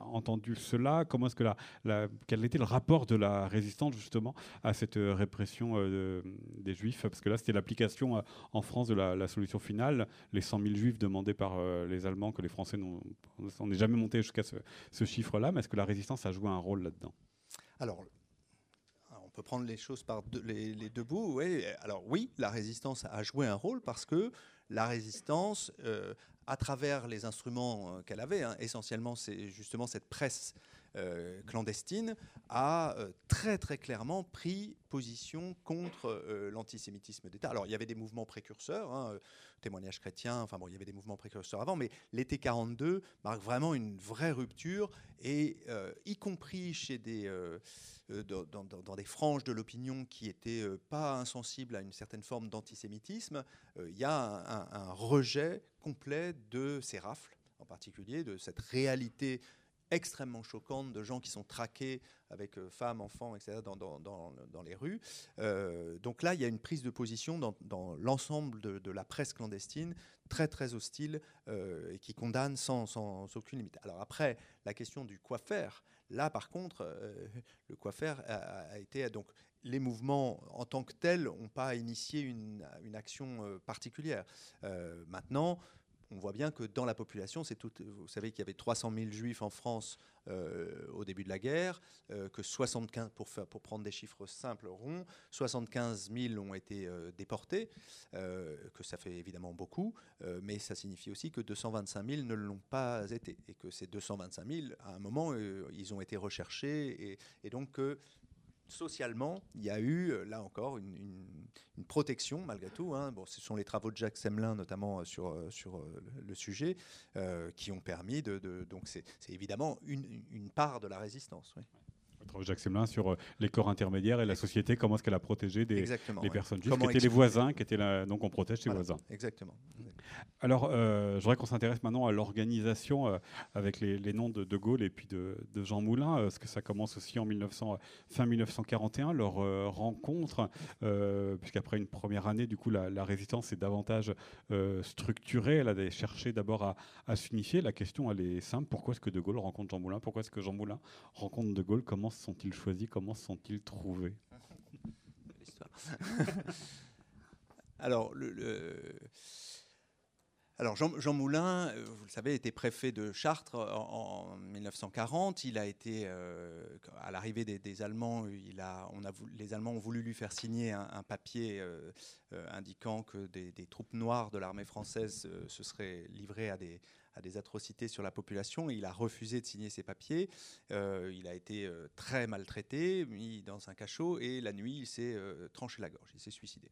entendu cela? Comment est-ce que la, la, quel était le rapport de la résistance justement à cette répression des Juifs? Parce que là, c'était l'application euh, en France de la, solution finale, les 100 000 juifs demandés par euh, les Allemands, que les Français n'ont jamais monté jusqu'à ce, chiffre-là. Mais est-ce que la résistance a joué un rôle là-dedans? Alors, on peut prendre les choses par les, deux bouts. Oui. Alors oui, la résistance a joué un rôle parce que la résistance, euh, à travers les instruments qu'elle avait, hein, essentiellement c'est justement cette presse euh, clandestine, a euh, très très clairement pris position contre euh, l'antisémitisme d'État. Alors il y avait des mouvements précurseurs, hein, témoignages chrétiens, enfin bon, il y avait des mouvements précurseurs avant, mais l'été 42 marque vraiment une vraie rupture, et y compris chez des, dans, des franges de l'opinion qui étaient pas insensibles à une certaine forme d'antisémitisme, il y a un, un rejet complet de ces rafles en particulier, de cette réalité extrêmement choquante de gens qui sont traqués avec euh, femmes, enfants, etc., dans, les rues. Euh, donc là, il y a une prise de position dans, l'ensemble de, la presse clandestine très, très hostile euh, et qui condamne sans, aucune limite. Alors après, la question du quoi faire, là, par contre, le quoi faire a, été... Donc, les mouvements en tant que tels n'ont pas initié une action particulière. maintenant, on voit bien que dans la population, c'est tout. Vous savez qu'il y avait 300 000 juifs en France euh, au début de la guerre, euh, que 75, pour, pour prendre des chiffres simples ronds, 75 000 ont été euh, déportés, que ça fait évidemment beaucoup, mais ça signifie aussi que 225 000 ne l'ont pas été, et que ces 225 000, à un moment, ils ont été recherchés, et, et donc socialement, il y a eu, euh, là encore, une, protection, malgré tout. Hein. Ce sont les travaux de Jacques Semelin, notamment, euh, sur, euh, le sujet, qui ont permis de... donc c'est évidemment une, part de la résistance. Jacques Semelin sur euh, les corps intermédiaires et la société, comment est-ce qu'elle a protégé des, personnes justes, qui étaient les voisins, qui étaient là, donc on protège ses voisins. Exactement. Alors, euh, je voudrais qu'on s'intéresse maintenant à l'organisation euh, avec les, noms de De Gaulle et puis de, Jean Moulin, parce que ça commence aussi en 1900, fin 1941, leur rencontre, puisqu'après une première année, du coup, la, résistance est davantage structurée. Elle a cherché d'abord à, à s'unifier. La question, elle est simple. Pourquoi est-ce que De Gaulle rencontre Jean Moulin? Pourquoi est-ce que Jean Moulin rencontre De Gaulle? Comment sont-ils choisis Comment sont-ils trouvés? Alors, le, Alors Jean, Moulin, euh, vous le savez, était préfet de Chartres en, 1940. Il a été, euh, à l'arrivée des, Allemands, on a les Allemands ont voulu lui faire signer un, papier euh, indiquant que des, troupes noires de l'armée française se seraient livrées à des, atrocités sur la population. il a refusé de signer ces papiers. Il a été très maltraité, mis dans un cachot, et la nuit, il s'est tranché la gorge, il s'est suicidé.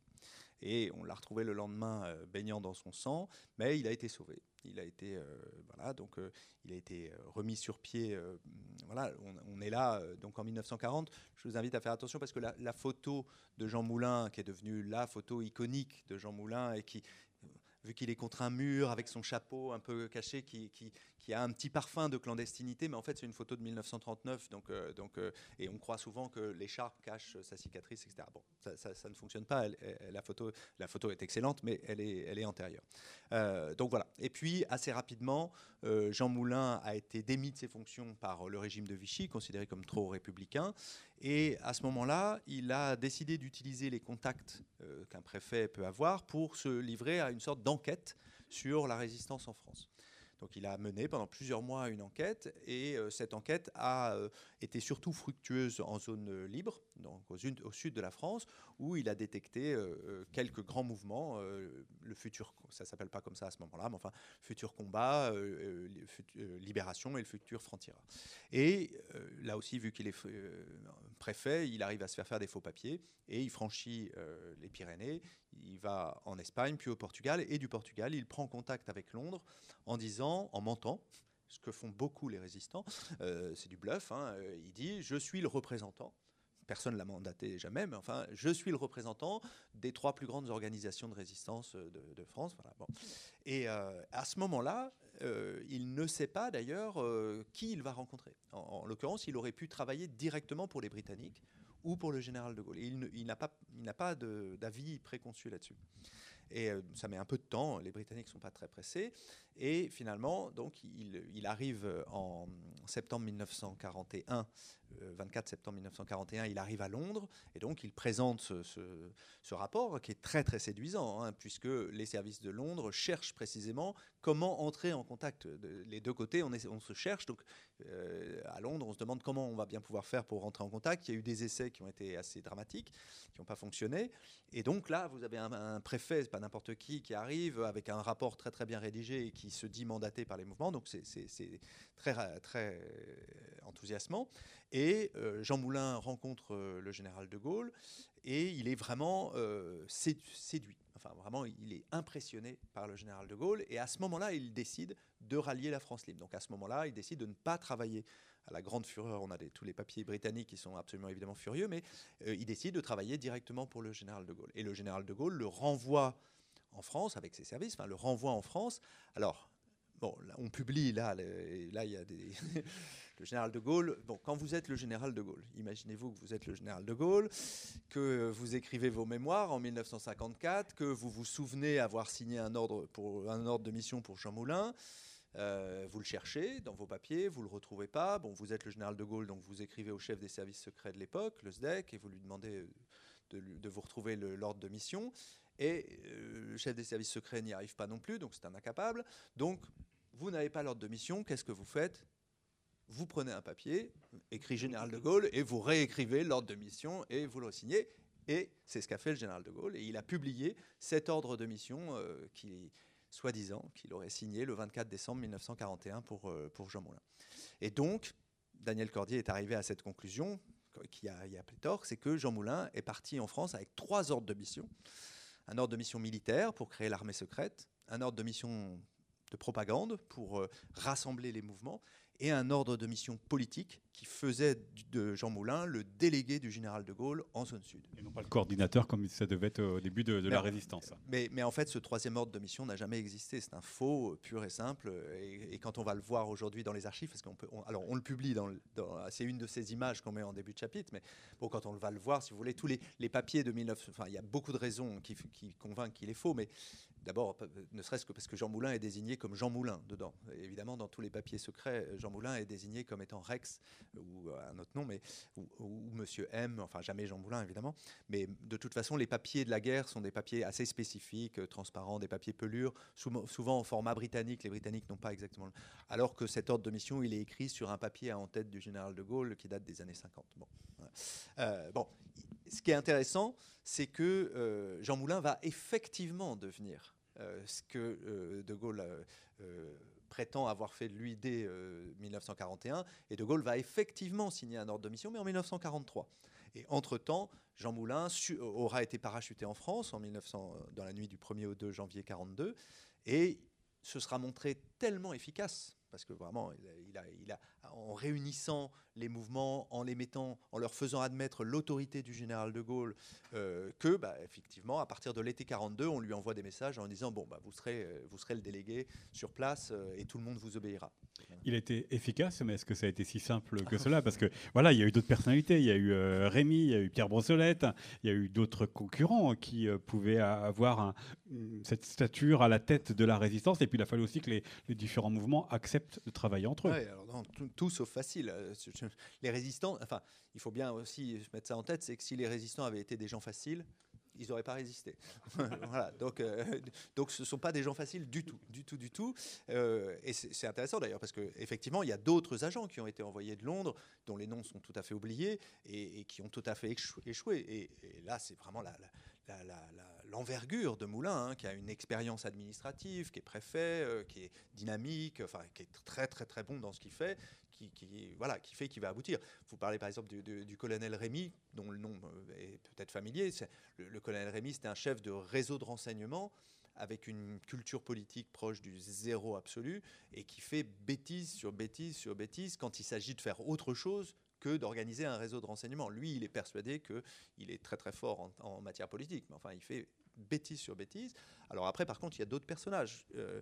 Et on l'a retrouvé le lendemain baignant dans son sang, mais il a été sauvé. Il a été, voilà, donc il a été remis sur pied. voilà, on, est là, donc en 1940. Je vous invite à faire attention parce que la, la, photo de Jean Moulin, qui est devenue la photo iconique de Jean Moulin et qui, vu qu'il est contre un mur avec son chapeau un peu caché qui, qui a un petit parfum de clandestinité, mais en fait c'est une photo de 1939, donc, euh, euh, et on croit souvent que l'écharpe cache sa cicatrice, etc. Bon, ça, ne fonctionne pas, la, photo, est excellente, mais elle est, elle est antérieure. Euh, donc voilà. Et puis assez rapidement, Jean Moulin a été démis de ses fonctions par le régime de Vichy, considéré comme trop républicain, et à ce moment-là, il a décidé d'utiliser les contacts qu'un préfet peut avoir pour se livrer à une sorte d'enquête sur la résistance en France. Donc il a mené pendant plusieurs mois une enquête et euh, cette enquête a euh, été surtout fructueuse en zone euh, libre, donc au, sud de la France, où il a détecté quelques grands mouvements, le futur, ça s'appelle pas comme ça à ce moment-là, mais enfin futur combat, libération et le futur franc-tireur. Et là aussi, vu qu'il est préfet, il arrive à se faire faire des faux papiers et il franchit les Pyrénées, il va en Espagne, puis au Portugal, et du Portugal, il prend contact avec Londres en disant, en mentant, ce que font beaucoup les résistants, euh, c'est du bluff, hein, euh, il dit, je suis le représentant personne ne l'a mandaté jamais, mais enfin, je suis le représentant des trois plus grandes organisations de résistance de, France. Et euh, à ce moment-là, il ne sait pas d'ailleurs qui il va rencontrer. en l'occurrence, il aurait pu travailler directement pour les Britanniques ou pour le général de Gaulle. il n'a pas, pas d'avis préconçu là-dessus. Et euh, ça met un peu de temps, les Britanniques ne sont pas très pressés. Et finalement, donc, il, il arrive en septembre 1941 24 septembre 1941, il arrive à Londres et donc il présente ce, rapport qui est très très séduisant, hein, puisque les services de Londres cherchent précisément comment entrer en contact. Les deux côtés, on, on se cherche. Donc euh, à Londres, on se demande comment on va bien pouvoir faire pour rentrer en contact. Il y a eu des essais qui ont été assez dramatiques, qui n'ont pas fonctionné. Et donc là, vous avez un, un préfet, pas n'importe qui, qui arrive avec un rapport très très bien rédigé et qui se dit mandaté par les mouvements. Donc c'est très très enthousiasmant. Et euh, Jean Moulin rencontre euh, le général de Gaulle et il est vraiment euh, séduit. Enfin, vraiment, il est impressionné par le général de Gaulle. Et à ce moment-là, il décide de rallier la France libre. Donc à ce moment-là, il décide de ne pas travailler à la grande fureur. On a tous les papiers britanniques qui sont absolument évidemment furieux, mais il décide de travailler directement pour le général de Gaulle. Et le général de Gaulle le renvoie en France avec ses services, enfin le renvoie en France. Alors, bon, on publie là, là il y a des le général de Gaulle. Bon, quand vous êtes le général de Gaulle, imaginez-vous que vous êtes le général de Gaulle, que vous écrivez vos mémoires en 1954, que vous vous souvenez avoir signé un ordre, de mission pour Jean Moulin. Euh, vous le cherchez dans vos papiers, vous le retrouvez pas. Bon, vous êtes le général de Gaulle, donc vous écrivez au chef des services secrets de l'époque, le SDEC, et vous lui demandez de, vous retrouver l'ordre de mission. Et euh, le chef des services secrets n'y arrive pas non plus, donc c'est un incapable. Donc, vous n'avez pas l'ordre de mission, qu'est-ce que vous faites? Vous prenez un papier, écrit Général de Gaulle, et vous réécrivez l'ordre de mission et vous le signez. Et c'est ce qu'a fait le général de Gaulle. Et il a publié cet ordre de mission euh, qui, soi-disant, qu'il aurait signé le 24 décembre 1941 pour, euh, pour Jean Moulin. Et donc, Daniel Cordier est arrivé à cette conclusion, qui a, y a pléthore, c'est que Jean Moulin est parti en France avec trois ordres de mission. Un ordre de mission militaire pour créer l'armée secrète, un ordre de mission de propagande pour euh, rassembler les mouvements, et un ordre de mission politique qui faisait de Jean Moulin le délégué du général de Gaulle en zone sud. Et non pas le coordinateur comme ça devait être au début de, la résistance. Mais, mais, en fait, ce troisième ordre de mission n'a jamais existé. C'est un faux pur et simple. Et, quand on va le voir aujourd'hui dans les archives, parce qu'on peut, alors on le publie dans, c'est une de ces images qu'on met en début de chapitre, mais bon, quand on va le voir, si vous voulez, tous les, les papiers de 19, enfin, il y a beaucoup de raisons qui, qui convainquent qu'il est faux, mais D'abord, ne serait-ce que parce que Jean Moulin est désigné comme Jean Moulin dedans. évidemment, dans tous les papiers secrets, Jean Moulin est désigné comme étant Rex ou un autre nom, mais ou, Monsieur M. Enfin, jamais Jean Moulin évidemment. Mais de toute façon, les papiers de la guerre sont des papiers assez spécifiques, euh, transparents, des papiers pelures, souvent en format britannique. Les Britanniques n'ont pas exactement. Alors que cet ordre de mission, il est écrit sur un papier en tête du général de Gaulle qui date des années 50. Bon, euh, bon ce qui est intéressant, c'est que euh, Jean Moulin va effectivement devenir euh, ce que euh, De Gaulle prétend avoir fait de lui dès 1941, et De Gaulle va effectivement signer un ordre de mission, mais en 1943. Et entre-temps, Jean Moulin aura été parachuté en France en 1900, dans la nuit du 1er au 2 janvier 1942, et ce sera montré tellement efficace parce que vraiment, il a, en réunissant les mouvements, en les mettant, en leur faisant admettre l'autorité du général de Gaulle, euh, que, bah, effectivement, à partir de l'été 42, on lui envoie des messages en disant bon, bah, vous serez, euh, vous serez le délégué sur place euh, et tout le monde vous obéira. Il a été efficace, mais est-ce que ça a été si simple que cela? Parce que voilà, il y a eu d'autres personnalités. Il y a eu Rémy, il y a eu Pierre Brossolette, il y a eu d'autres concurrents qui pouvaient avoir cette stature à la tête de la résistance. Et puis il a fallu aussi que les, les différents mouvements acceptent de travailler entre eux. alors, tout, sauf facile. Euh, les résistants, enfin, il faut bien aussi mettre ça en tête, c'est que si les résistants avaient été des gens faciles, ils n'auraient pas résisté. voilà, donc, euh, donc ce ne sont pas des gens faciles du tout, du tout, du tout. Euh, et c'est intéressant d'ailleurs parce qu'effectivement, il y a d'autres agents qui ont été envoyés de Londres, dont les noms sont tout à fait oubliés et, qui ont tout à fait échoué. Et, là, c'est vraiment l'envergure de Moulin, hein, qui a une expérience administrative, qui est préfet, euh, qui est dynamique, enfin, qui est très très très bon dans ce qu'il fait, qui, voilà, qui fait qu'il va aboutir. Vous parlez par exemple du, colonel Rémy, dont le nom est peut-être familier. Le, le, colonel Rémy, c'était un chef de réseau de renseignement avec une culture politique proche du zéro absolu et qui fait bêtise sur bêtise sur bêtise quand il s'agit de faire autre chose que d'organiser un réseau de renseignement. Lui, il est persuadé qu'il est très très fort en, matière politique, mais enfin, il fait bêtise sur bêtise. Alors après, par contre, il y a d'autres personnages. Euh,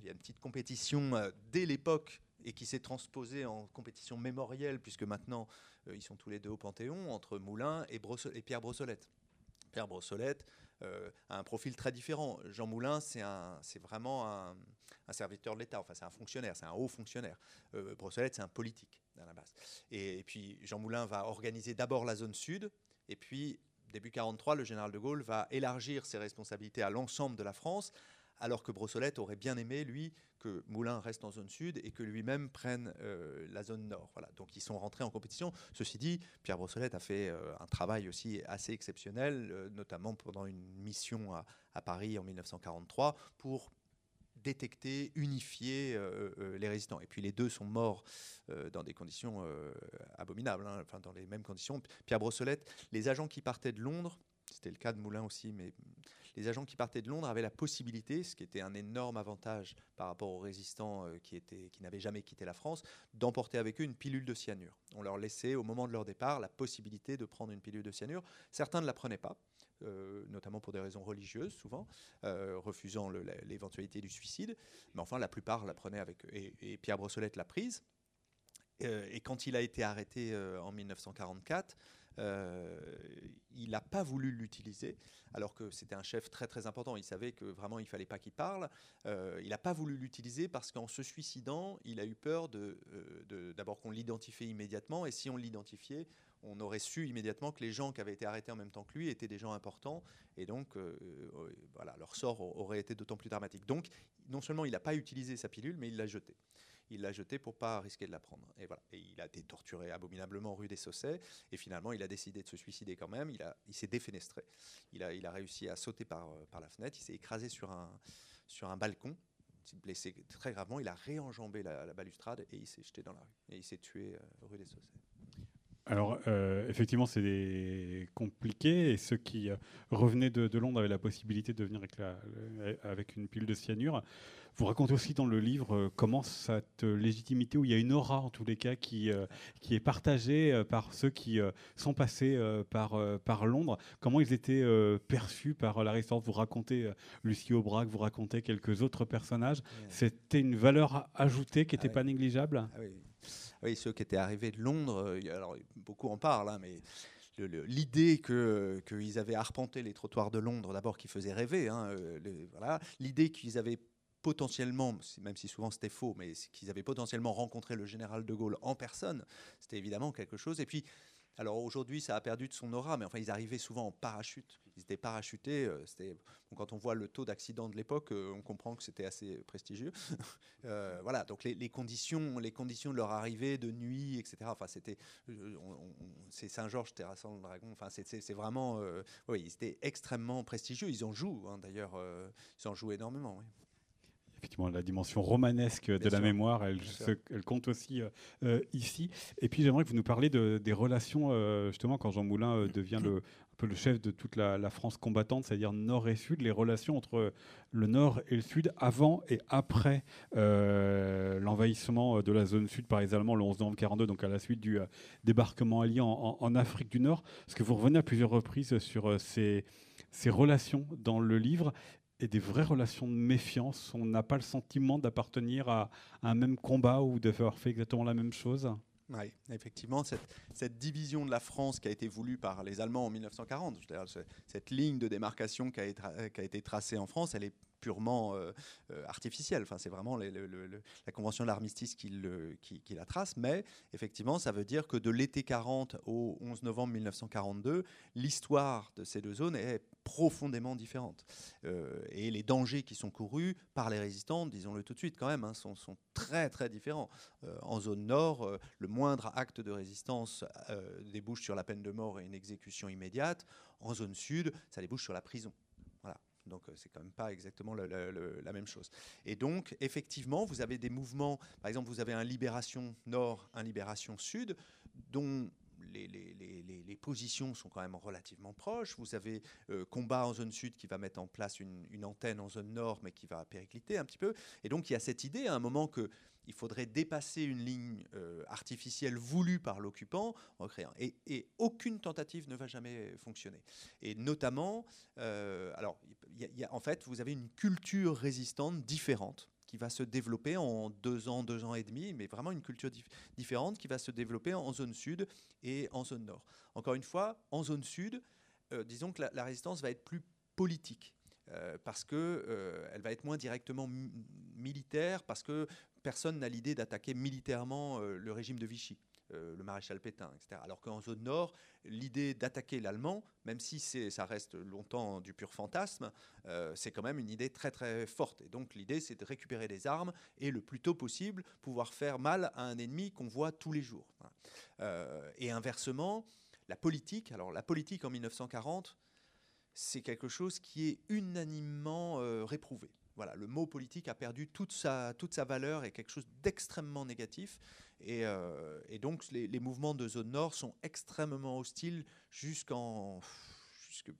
il y a une petite compétition euh, dès l'époque et qui s'est transposée en compétition mémorielle, puisque maintenant, euh, ils sont tous les deux au Panthéon, entre Moulin et, et Pierre Brossolette. Pierre Brossolette a un profil très différent. Jean Moulin, c'est vraiment un, serviteur de l'État, enfin c'est un fonctionnaire, c'est un haut fonctionnaire. Brossolette, c'est un politique la base. Et, puis Jean Moulin va organiser d'abord la zone sud, et puis début 43, le général de Gaulle va élargir ses responsabilités à l'ensemble de la France, alors que Brossolette aurait bien aimé, lui, que Moulin reste en zone sud et que lui-même prenne euh, la zone nord. Voilà. Donc ils sont rentrés en compétition. Ceci dit, Pierre Brossolette a fait euh, un travail aussi assez exceptionnel, euh, notamment pendant une mission à, Paris en 1943, pour détecter, unifier les résistants. Et puis les deux sont morts dans des conditions abominables, hein, enfin dans les mêmes conditions. Pierre Brossolette, les agents qui partaient de Londres, c'était le cas de Moulin aussi, mais les agents qui partaient de Londres avaient la possibilité, ce qui était un énorme avantage par rapport aux résistants qui, étaient, qui n'avaient jamais quitté la France, d'emporter avec eux une pilule de cyanure. On leur laissait, au moment de leur départ, la possibilité de prendre une pilule de cyanure. Certains ne la prenaient pas. Euh, notamment pour des raisons religieuses souvent, euh, refusant l'éventualité du suicide. Mais enfin, la plupart la prenaient avec eux. Et, Pierre Brossolette l'a prise. Euh, et quand il a été arrêté en 1944, il n'a pas voulu l'utiliser, alors que c'était un chef très très important. Il savait que vraiment il fallait pas qu'il parle. il n'a pas voulu l'utiliser parce qu'en se suicidant, il a eu peur de d'abord qu'on l'identifie immédiatement, et si on l'identifiait, on aurait su immédiatement que les gens qui avaient été arrêtés en même temps que lui étaient des gens importants, et donc euh, euh, voilà, leur sort aurait été d'autant plus dramatique. Donc, non seulement il n'a pas utilisé sa pilule, mais il l'a jetée. Il l'a jetée pour pas risquer de la prendre. Et voilà. Et il a été torturé abominablement rue des Saussets, et finalement, il a décidé de se suicider quand même. Il, il s'est défenestré. Il a, il a réussi à sauter par, par la fenêtre. Il s'est écrasé sur un, sur un balcon. Blessé très gravement. Il a réenjambé la, balustrade et il s'est jeté dans la rue. Et il s'est tué euh, rue des Saussets. Alors, euh, effectivement, c'est compliqué. Et ceux qui euh, revenaient de, Londres avaient la possibilité de venir avec, avec, une pile de cyanure. Vous racontez aussi dans le livre comment cette légitimité, où il y a une aura, en tous les cas, qui, qui est partagée par ceux qui sont passés par, par Londres, comment ils étaient perçus par la résistance. Vous racontez Lucie Aubrac, vous racontez quelques autres personnages. C'était une valeur ajoutée qui n'était ah pas négligeable? Ah oui oui, ceux qui étaient arrivés de Londres, euh, alors beaucoup en parlent, hein, mais l'idée qu'ils avaient arpenté les trottoirs de Londres, d'abord qui faisait rêver, hein, euh, voilà, l'idée qu'ils avaient potentiellement, même si souvent c'était faux, mais qu'ils avaient potentiellement rencontré le général de Gaulle en personne, c'était évidemment quelque chose. Et puis alors aujourd'hui, ça a perdu de son aura, mais enfin, ils arrivaient souvent en parachute. Ils étaient parachutés. Euh, c'était, quand on voit le taux d'accident de l'époque, euh, on comprend que c'était assez prestigieux. Euh, voilà, donc les, conditions, les conditions de leur arrivée, de nuit, etc. Enfin, c'était, c'est Saint-Georges terrassant le dragon. Enfin, c'est, vraiment, oui, c'était extrêmement prestigieux. Ils en jouent, hein, d'ailleurs, ils en jouent énormément. Oui effectivement la dimension romanesque de la mémoire, elle, elle, compte aussi euh, euh, ici. Et puis j'aimerais que vous nous parliez de, des relations, euh, justement, quand Jean Moulin devient le, un peu le chef de toute la, France combattante, c'est-à-dire nord et sud, les relations entre le nord et le sud avant et après l'envahissement de la zone sud par les Allemands le 11 novembre 42, donc à la suite du débarquement allié en, en, Afrique du Nord. Parce que vous revenez à plusieurs reprises sur ces ces relations dans le livre et des vraies relations de méfiance. On n'a pas le sentiment d'appartenir à, un même combat ou faire fait exactement la même chose. Oui, effectivement, cette, division de la France qui a été voulue par les Allemands en 1940, cette ligne de démarcation qui a été tracée en France, elle est purement euh, euh, artificielle. Enfin, c'est vraiment la convention de l'armistice qui, la trace. Mais effectivement, ça veut dire que de l'été 40 au 11 novembre 1942, l'histoire de ces deux zones est profondément différente. Euh, et les dangers qui sont courus par les résistants, disons-le tout de suite quand même, hein, sont, très très différents. en zone nord, le moindre acte de résistance débouche sur la peine de mort et une exécution immédiate. En zone sud, ça débouche sur la prison. Donc euh, c'est quand même pas exactement la même chose. Et donc effectivement, vous avez des mouvements, par exemple vous avez un libération nord, un libération sud, dont les, positions sont quand même relativement proches. Vous avez euh, combat en zone sud qui va mettre en place une, une, antenne en zone nord, mais qui va péricliter un petit peu. Et donc il y a cette idée à un moment que il faudrait dépasser une ligne euh, artificielle voulue par l'occupant. Et, aucune tentative ne va jamais fonctionner. Et notamment, euh, alors, en fait, vous avez une culture résistante différente qui va se développer en deux ans, deux ans et demi, mais vraiment une culture différente qui va se développer en zone sud et en zone nord. Encore une fois, en zone sud, euh, disons que la, résistance va être plus politique. parce que elle va être moins directement militaire, parce que personne n'a l'idée d'attaquer militairement euh, le régime de Vichy. Euh, le maréchal Pétain, etc. Alors qu'en zone nord, l'idée d'attaquer l'allemand, même si ça reste longtemps du pur fantasme, euh, c'est quand même une idée très très forte. Et donc l'idée, c'est de récupérer des armes et le plus tôt possible pouvoir faire mal à un ennemi qu'on voit tous les jours. et inversement, la politique, alors la politique en 1940, c'est quelque chose qui est unanimement réprouvé. Voilà, le mot politique a perdu toute sa, toute sa valeur et quelque chose d'extrêmement négatif. Et, euh, donc les, mouvements de zone nord sont extrêmement hostiles jusqu'en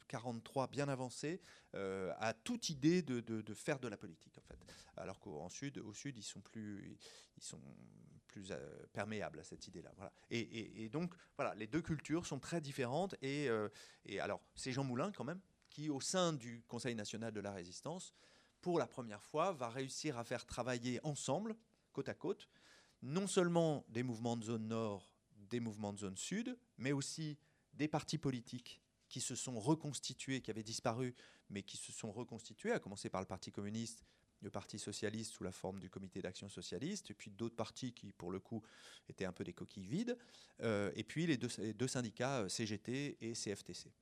43 bien avancé euh, à toute idée de, faire de la politique en fait. Alors qu'au sud, au sud, ils sont plus, ils sont plus euh, perméables à cette idée-là. Voilà. Et, donc voilà, les deux cultures sont très différentes. Et, et alors c'est Jean Moulin quand même qui, au sein du Conseil national de la résistance, pour la première fois, va réussir à faire travailler ensemble, côte à côte, non seulement des mouvements de zone nord, des mouvements de zone sud, mais aussi des partis politiques qui se sont reconstitués, qui avaient disparu, mais qui se sont reconstitués, à commencer par le Parti communiste, le Parti socialiste sous la forme du Comité d'action socialiste, et puis d'autres partis qui, pour le coup, étaient un peu des coquilles vides, euh, et puis les deux, les deux syndicats euh, CGT et CFTC.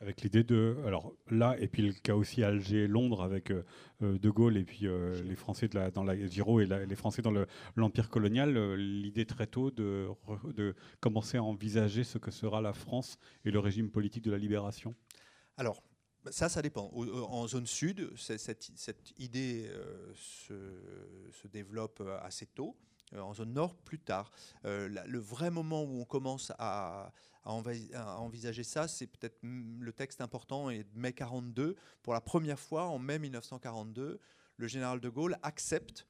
Avec l'idée de, alors là, et puis le cas aussi Alger-Londres avec euh, euh, De Gaulle et puis euh, les Français dans la Giraud et les Français dans l'Empire colonial, l'idée très tôt de, commencer à envisager ce que sera la France et le régime politique de la libération Alors, ça, ça dépend. En zone sud, cette, idée se, développe assez tôt. en zone nord plus tard. le vrai moment où on commence à, à, envisager ça, c'est peut-être le texte important est de mai 42. Pour la première fois, en mai 1942, le général de Gaulle accepte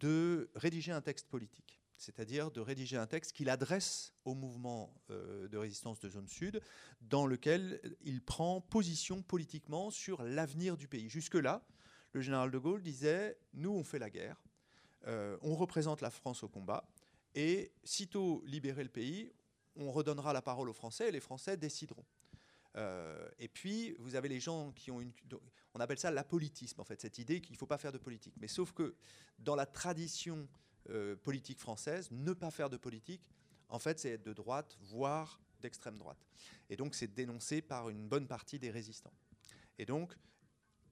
de rédiger un texte politique, c'est-à-dire de rédiger un texte qu'il adresse au mouvement euh, de résistance de zone sud, dans lequel il prend position politiquement sur l'avenir du pays. Jusque-là, le général de Gaulle disait, nous, on fait la guerre, euh, on représente la France au combat, et sitôt libéré le pays, on redonnera la parole aux Français et les Français décideront. Euh, et puis, vous avez les gens qui ont une... On appelle ça l'apolitisme, en fait, cette idée qu'il ne faut pas faire de politique. Mais sauf que dans la tradition euh, politique française, ne pas faire de politique, en fait, c'est être de droite, voire d'extrême droite. Et donc, c'est dénoncé par une bonne partie des résistants. Et donc,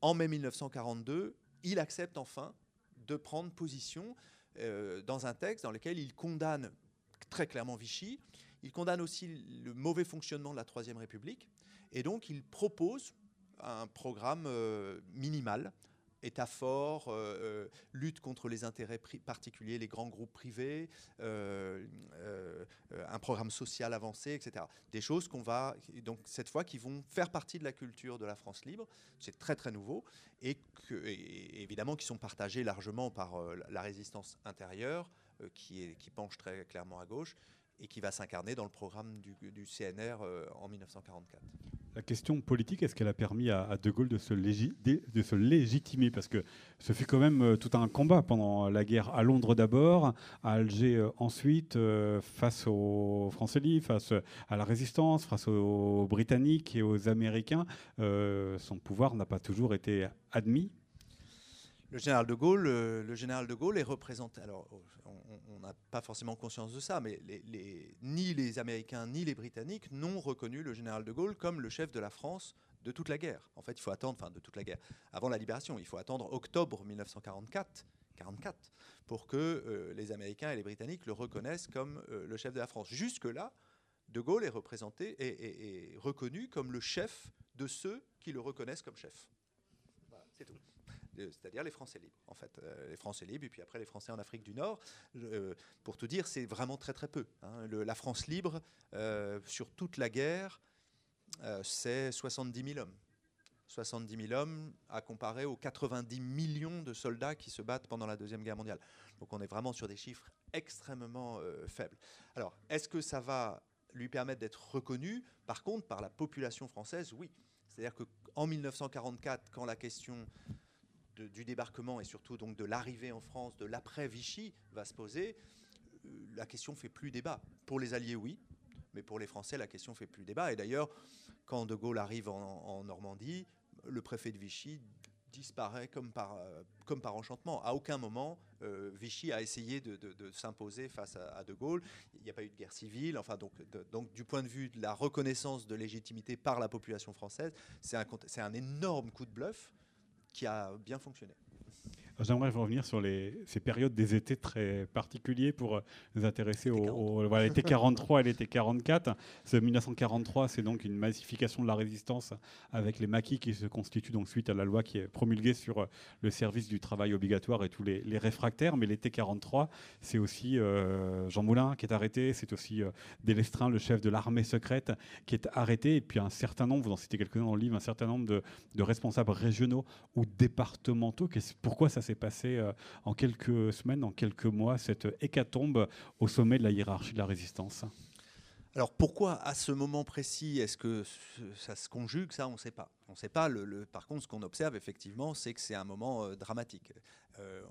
en mai 1942, il accepte enfin de prendre position euh, dans un texte dans lequel il condamne très clairement Vichy, il condamne aussi le mauvais fonctionnement de la Troisième République et donc il propose un programme euh, minimal État fort, euh, euh, lutte contre les intérêts particuliers, les grands groupes privés, un programme social avancé, etc. Des choses qu'on va, donc cette fois, qui vont faire partie de la culture de la France libre. C'est très très nouveau et, évidemment qui sont partagés largement par la résistance intérieure, qui penche très clairement à gauche, et qui va s'incarner dans le programme du, CNR euh, en 1944. La question politique, est-ce qu'elle a permis à, De Gaulle de se, légitimer? Parce que ce fut quand même euh, tout un combat pendant la guerre à Londres d'abord, à Alger euh, ensuite, face aux Français libres, face à la résistance, face aux Britanniques et aux Américains. son pouvoir n'a pas toujours été admis le général de Gaulle, euh, le général de Gaulle est représenté. Alors, on n'a pas forcément conscience de ça, mais ni les Américains ni les Britanniques n'ont reconnu le général de Gaulle comme le chef de la France de toute la guerre. En fait, il faut attendre, enfin de toute la guerre, avant la libération, il faut attendre octobre 1944. 44, pour que euh, les Américains et les Britanniques le reconnaissent comme euh, le chef de la France. Jusque-là, De Gaulle est représenté et, reconnu comme le chef de ceux qui le reconnaissent comme chef. C'est tout c'est-à-dire les Français libres, en fait. Euh, les Français libres, et puis après les Français en Afrique du Nord. Euh, pour tout dire, c'est vraiment très très peu. Hein. la France libre, euh, sur toute la guerre, c'est 70 000 hommes. 70 000 hommes à comparer aux 90 millions de soldats qui se battent pendant la Deuxième Guerre mondiale. Donc on est vraiment sur des chiffres extrêmement faibles. Alors, est-ce que ça va lui permettre d'être reconnu? Par contre, par la population française, oui. C'est-à-dire qu'en 1944, quand la question du débarquement et surtout donc de l'arrivée en France, de l'après Vichy va se poser, euh, la question fait plus débat. Pour les Alliés, oui, mais pour les Français, la question fait plus débat. Et d'ailleurs, quand De Gaulle arrive en, Normandie, le préfet de Vichy disparaît comme par, euh, comme par enchantement. À aucun moment, euh, Vichy a essayé de, s'imposer face à, De Gaulle. Il n'y a pas eu de guerre civile. Enfin, donc, donc, du point de vue de la reconnaissance de légitimité par la population française, c'est un, un énorme coup de bluff qui a bien fonctionné. J'aimerais revenir sur les, ces périodes des étés très particuliers pour euh, nous intéresser au, voilà, l'été 43 et l'été 44. Ce 1943, c'est donc une massification de la résistance avec les maquis qui se constituent donc suite à la loi qui est promulguée sur euh, le service du travail obligatoire et tous les, réfractaires. Mais l'été 43, c'est aussi euh, Jean Moulin qui est arrêté, c'est aussi euh, Délestrin, le chef de l'armée secrète, qui est arrêté, et puis un certain nombre, vous en citez quelques-uns dans le livre, un certain nombre de, de responsables régionaux ou départementaux. Pourquoi ça s'est passé euh, en quelques semaines, en quelques mois, cette hécatombe au sommet de la hiérarchie de la résistance alors pourquoi à ce moment précis est-ce que ça se conjugue Ça, on ne sait pas. On sait pas. Par contre, ce qu'on observe effectivement, c'est que c'est un moment euh, dramatique. Euh,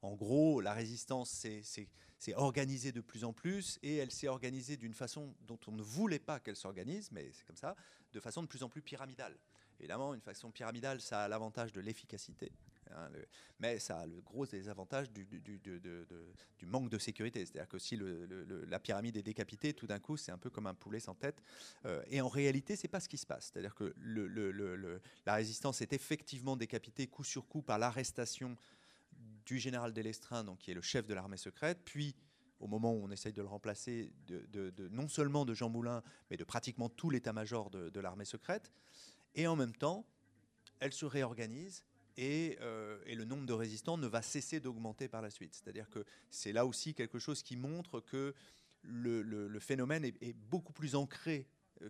en gros, la résistance s'est organisée de plus en plus et elle s'est organisée d'une façon dont on ne voulait pas qu'elle s'organise, mais c'est comme ça, de façon de plus en plus pyramidale. Évidemment, une façon pyramidale, ça a l'avantage de l'efficacité. Hein, mais ça a le gros désavantage du, manque de sécurité. C'est-à-dire que si la pyramide est décapitée, tout d'un coup, c'est un peu comme un poulet sans tête. Euh, et en réalité, c'est pas ce qui se passe. C'est-à-dire que la résistance est effectivement décapitée coup sur coup par l'arrestation du général Delestrain, donc qui est le chef de l'armée secrète, puis au moment où on essaye de le remplacer, non seulement de Jean Moulin, mais de pratiquement tout l'état-major de, l'armée secrète. Et en même temps, elle se réorganise et, et, le nombre de résistants ne va cesser d'augmenter par la suite. C'est-à-dire que c'est là aussi quelque chose qui montre que le, phénomène est, beaucoup plus ancré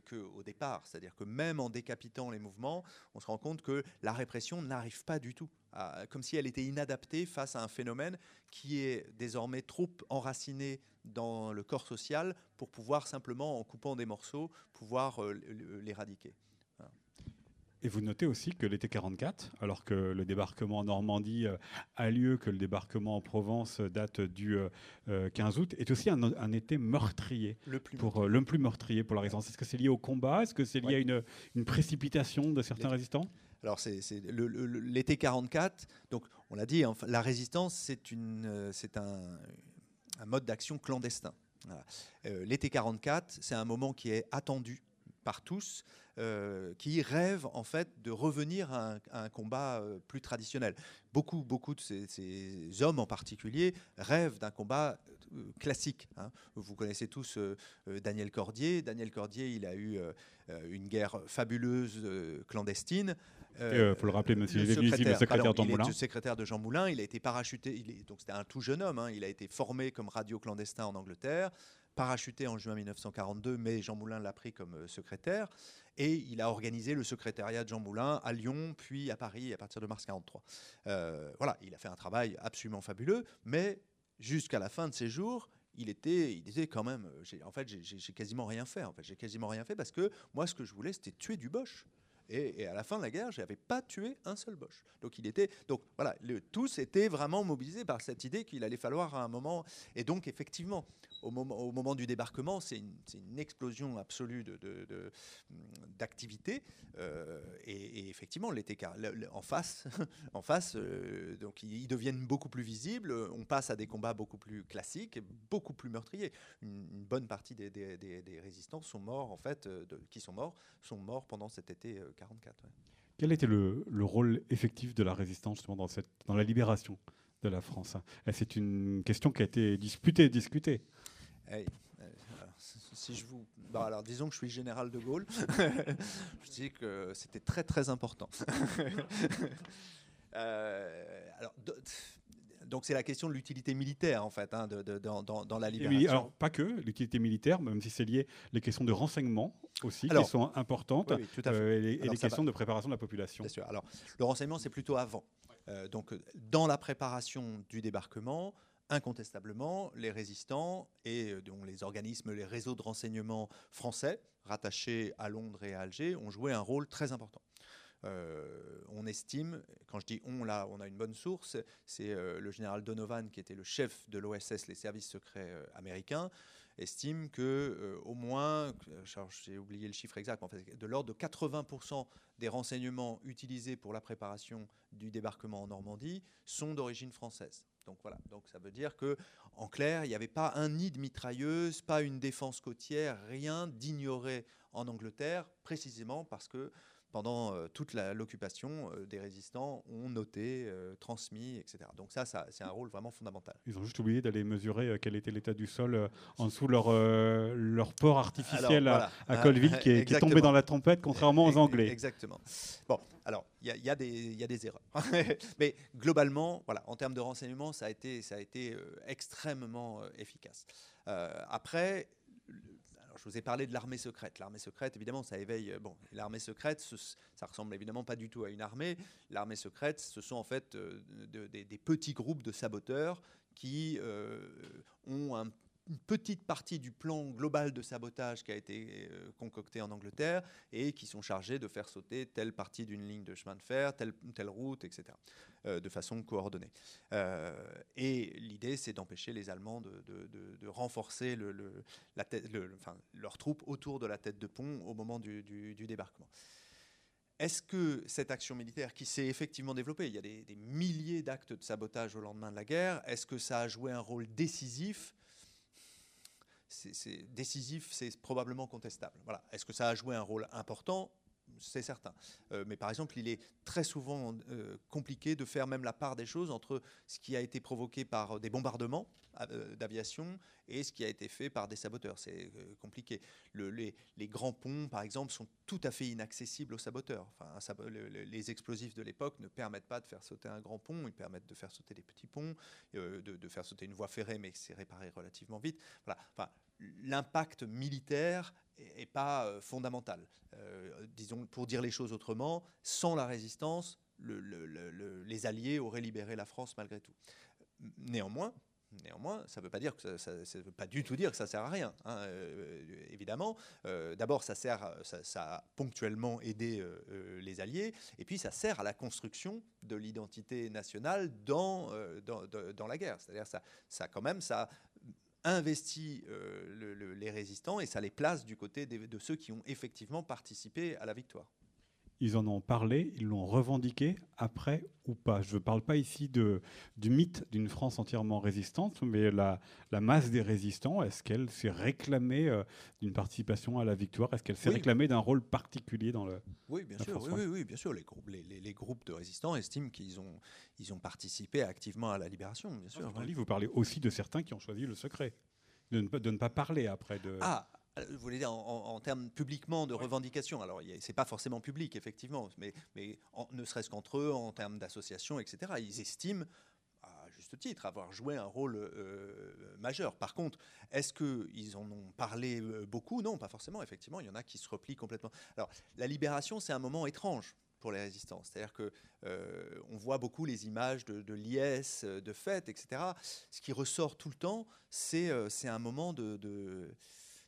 qu'au départ. C'est-à-dire que même en décapitant les mouvements, on se rend compte que la répression n'arrive pas du tout, comme si elle était inadaptée face à un phénomène qui est désormais trop enraciné dans le corps social pour pouvoir simplement, en coupant des morceaux, pouvoir euh, l'éradiquer. Et vous notez aussi que l'été 44, alors que le débarquement en Normandie euh, a lieu, que le débarquement en Provence date du 15 euh, août, est aussi un, été meurtrier. Le plus pour meurtrier. le plus meurtrier pour la résistance. Est-ce que c'est lié au combat? Est-ce que c'est lié à une, une, précipitation de certains résistants? Alors c'est l'été 44. Donc on l'a dit, la résistance c'est un, mode d'action clandestin. l'été 44, c'est un moment qui est attendu par tous, euh, qui rêvent en fait de revenir à un, combat euh, plus traditionnel. Beaucoup, beaucoup de ces, hommes en particulier rêvent d'un combat euh, classique. Hein. Vous connaissez tous Daniel Cordier. Daniel Cordier, il a eu une guerre fabuleuse clandestine. Il faut le rappeler, monsieur le secrétaire, secrétaire de Jean Moulin. secrétaire de Jean Moulin. Il a été parachuté. Il est, donc c'était un tout jeune homme. Hein. il a été formé comme radio clandestin en Angleterre parachuté en juin 1942, mais Jean Moulin l'a pris comme secrétaire. Et il a organisé le secrétariat de Jean Moulin à Lyon, puis à Paris à partir de mars 43. Euh, voilà, il a fait un travail absolument fabuleux, mais jusqu'à la fin de ses jours, il était, il était quand même. En fait, j'ai quasiment rien fait. En fait, j'ai quasiment rien fait parce que moi, ce que je voulais, c'était tuer du Bosch. Et, à la fin de la guerre, je n'avais pas tué un seul Bosch. Donc il était, donc voilà, tous étaient vraiment mobilisés par cette idée qu'il allait falloir à un moment. Et donc effectivement, au moment, du débarquement, c'est une, explosion absolue d'activité. Euh, et, effectivement, l'été en face, en face euh, donc ils, deviennent beaucoup plus visibles. On passe à des combats beaucoup plus classiques, beaucoup plus meurtriers. Une, bonne partie des, résistants sont morts, en fait, euh, qui sont morts, sont morts pendant cet été 44. Quel était le, le, rôle effectif de la résistance dans la libération? De la France C'est une question qui a été disputée, discutée. Euh, si je vous, bah, alors disons que je suis général de Gaulle, je dis que c'était très très important. euh, alors, donc c'est la question de l'utilité militaire en fait hein, de, dans, dans, la libération. alors pas que l'utilité militaire, même si c'est lié les questions de renseignement aussi qui sont importantes euh, et les, questions de préparation de la population. Bien sûr. Alors le renseignement c'est plutôt avant. Euh, donc dans la préparation du débarquement, incontestablement, les résistants et euh, dont les organismes, les réseaux de renseignement français rattachés à Londres et à Alger ont joué un rôle très important. Euh, on estime, quand je dis on, là, on a une bonne source, c'est le général Donovan, qui était le chef de l'OSS, les services secrets américains, estime que au moins, j'ai oublié le chiffre exact, de l'ordre de 80% des renseignements utilisés pour la préparation du débarquement en Normandie sont d'origine française. Donc voilà, donc ça veut dire que en clair, il n'y avait pas un nid de mitrailleuses, pas une défense côtière, rien d'ignoré en Angleterre, précisément parce que pendant euh, toute l'occupation, euh, des résistants ont noté, euh, transmis, etc. Donc ça, ça c'est un rôle vraiment fondamental. Ils ont juste oublié d'aller mesurer quel était l'état du sol en dessous leur, leur port artificiel à, Colville qui, est, tombé dans la tempête, contrairement aux Anglais. Exactement. Bon, alors il y, y, a des erreurs. Mais globalement, voilà, en termes de renseignement, ça a été, ça a été extrêmement efficace. après, je vous ai parlé de l'armée secrète. L'armée secrète, évidemment, ça éveille. Euh, bon, l'armée secrète, ça ressemble évidemment pas du tout à une armée. L'armée secrète, ce sont en fait euh, des, petits groupes de saboteurs qui euh, ont un une petite partie du plan global de sabotage qui a été euh, concocté en Angleterre et qui sont chargés de faire sauter telle partie d'une ligne de chemin de fer, telle, route, etc., euh, de façon coordonnée. Euh, et l'idée, c'est d'empêcher les Allemands de, renforcer leurs troupes autour de la tête de pont au moment du, du, débarquement. Est-ce que cette action militaire qui s'est effectivement développée, il y a des, des milliers d'actes de sabotage au lendemain de la guerre, est-ce que ça a joué un rôle décisif c'est décisif, c'est probablement contestable. Voilà. Est-ce que ça a joué un rôle important? C'est certain. Euh, mais par exemple, il est très souvent euh, compliqué de faire même la part des choses entre ce qui a été provoqué par des bombardements euh, d'aviation et ce qui a été fait par des saboteurs. C'est compliqué. les, grands ponts, par exemple, sont tout à fait inaccessibles aux saboteurs. Les explosifs de l'époque ne permettent pas de faire sauter un grand pont, ils permettent de faire sauter des petits ponts, de, faire sauter une voie ferrée, mais c'est réparé relativement vite. Voilà. L'impact militaire n'est pas euh, fondamental. Euh, disons, pour dire les choses autrement, sans la résistance, les Alliés auraient libéré la France malgré tout. Néanmoins, Néanmoins, ça ne veut pas pas du tout dire que ça sert à rien. Hein, euh, évidemment, d'abord ça ça, a ponctuellement aidé les Alliés, et puis ça sert à la construction de l'identité nationale dans, dans, dans, la guerre. C'est-à-dire ça, ça quand même ça investit euh, les résistants et ça les place du côté de ceux qui ont effectivement participé à la victoire ils en ont parlé, ils l'ont revendiqué après ou pas. Je ne parle pas ici de, du mythe d'une France entièrement résistante, mais la, la masse des résistants, est-ce qu'elle s'est réclamée euh, d'une participation à la victoire? Est-ce qu'elle s'est réclamée d'un rôle particulier dans le Oui, bien sûr. Oui, oui, bien sûr. Les groupes, les, les, groupes de résistants estiment qu'ils ont, ils ont participé activement à la libération, bien sûr. Dans le livre, vous parlez aussi de certains qui ont choisi le secret. De ne, de ne pas parler après de... Ah, vous voulez dire en, termes publiquement de revendication Alors, c'est pas forcément public, effectivement, mais, mais ne serait-ce qu'entre eux, en termes d'association, etc. Ils estiment à juste titre, avoir joué un rôle euh, majeur. Par contre, est-ce qu'ils en ont parlé euh, beaucoup? Non, pas forcément. Effectivement, il y en a qui se replient complètement. Alors, la libération, c'est un moment étrange pour les résistants. C'est-à-dire que euh, on voit beaucoup les images de, de liesse, de fêtes, etc. Ce qui ressort tout le temps, c'est un moment de, de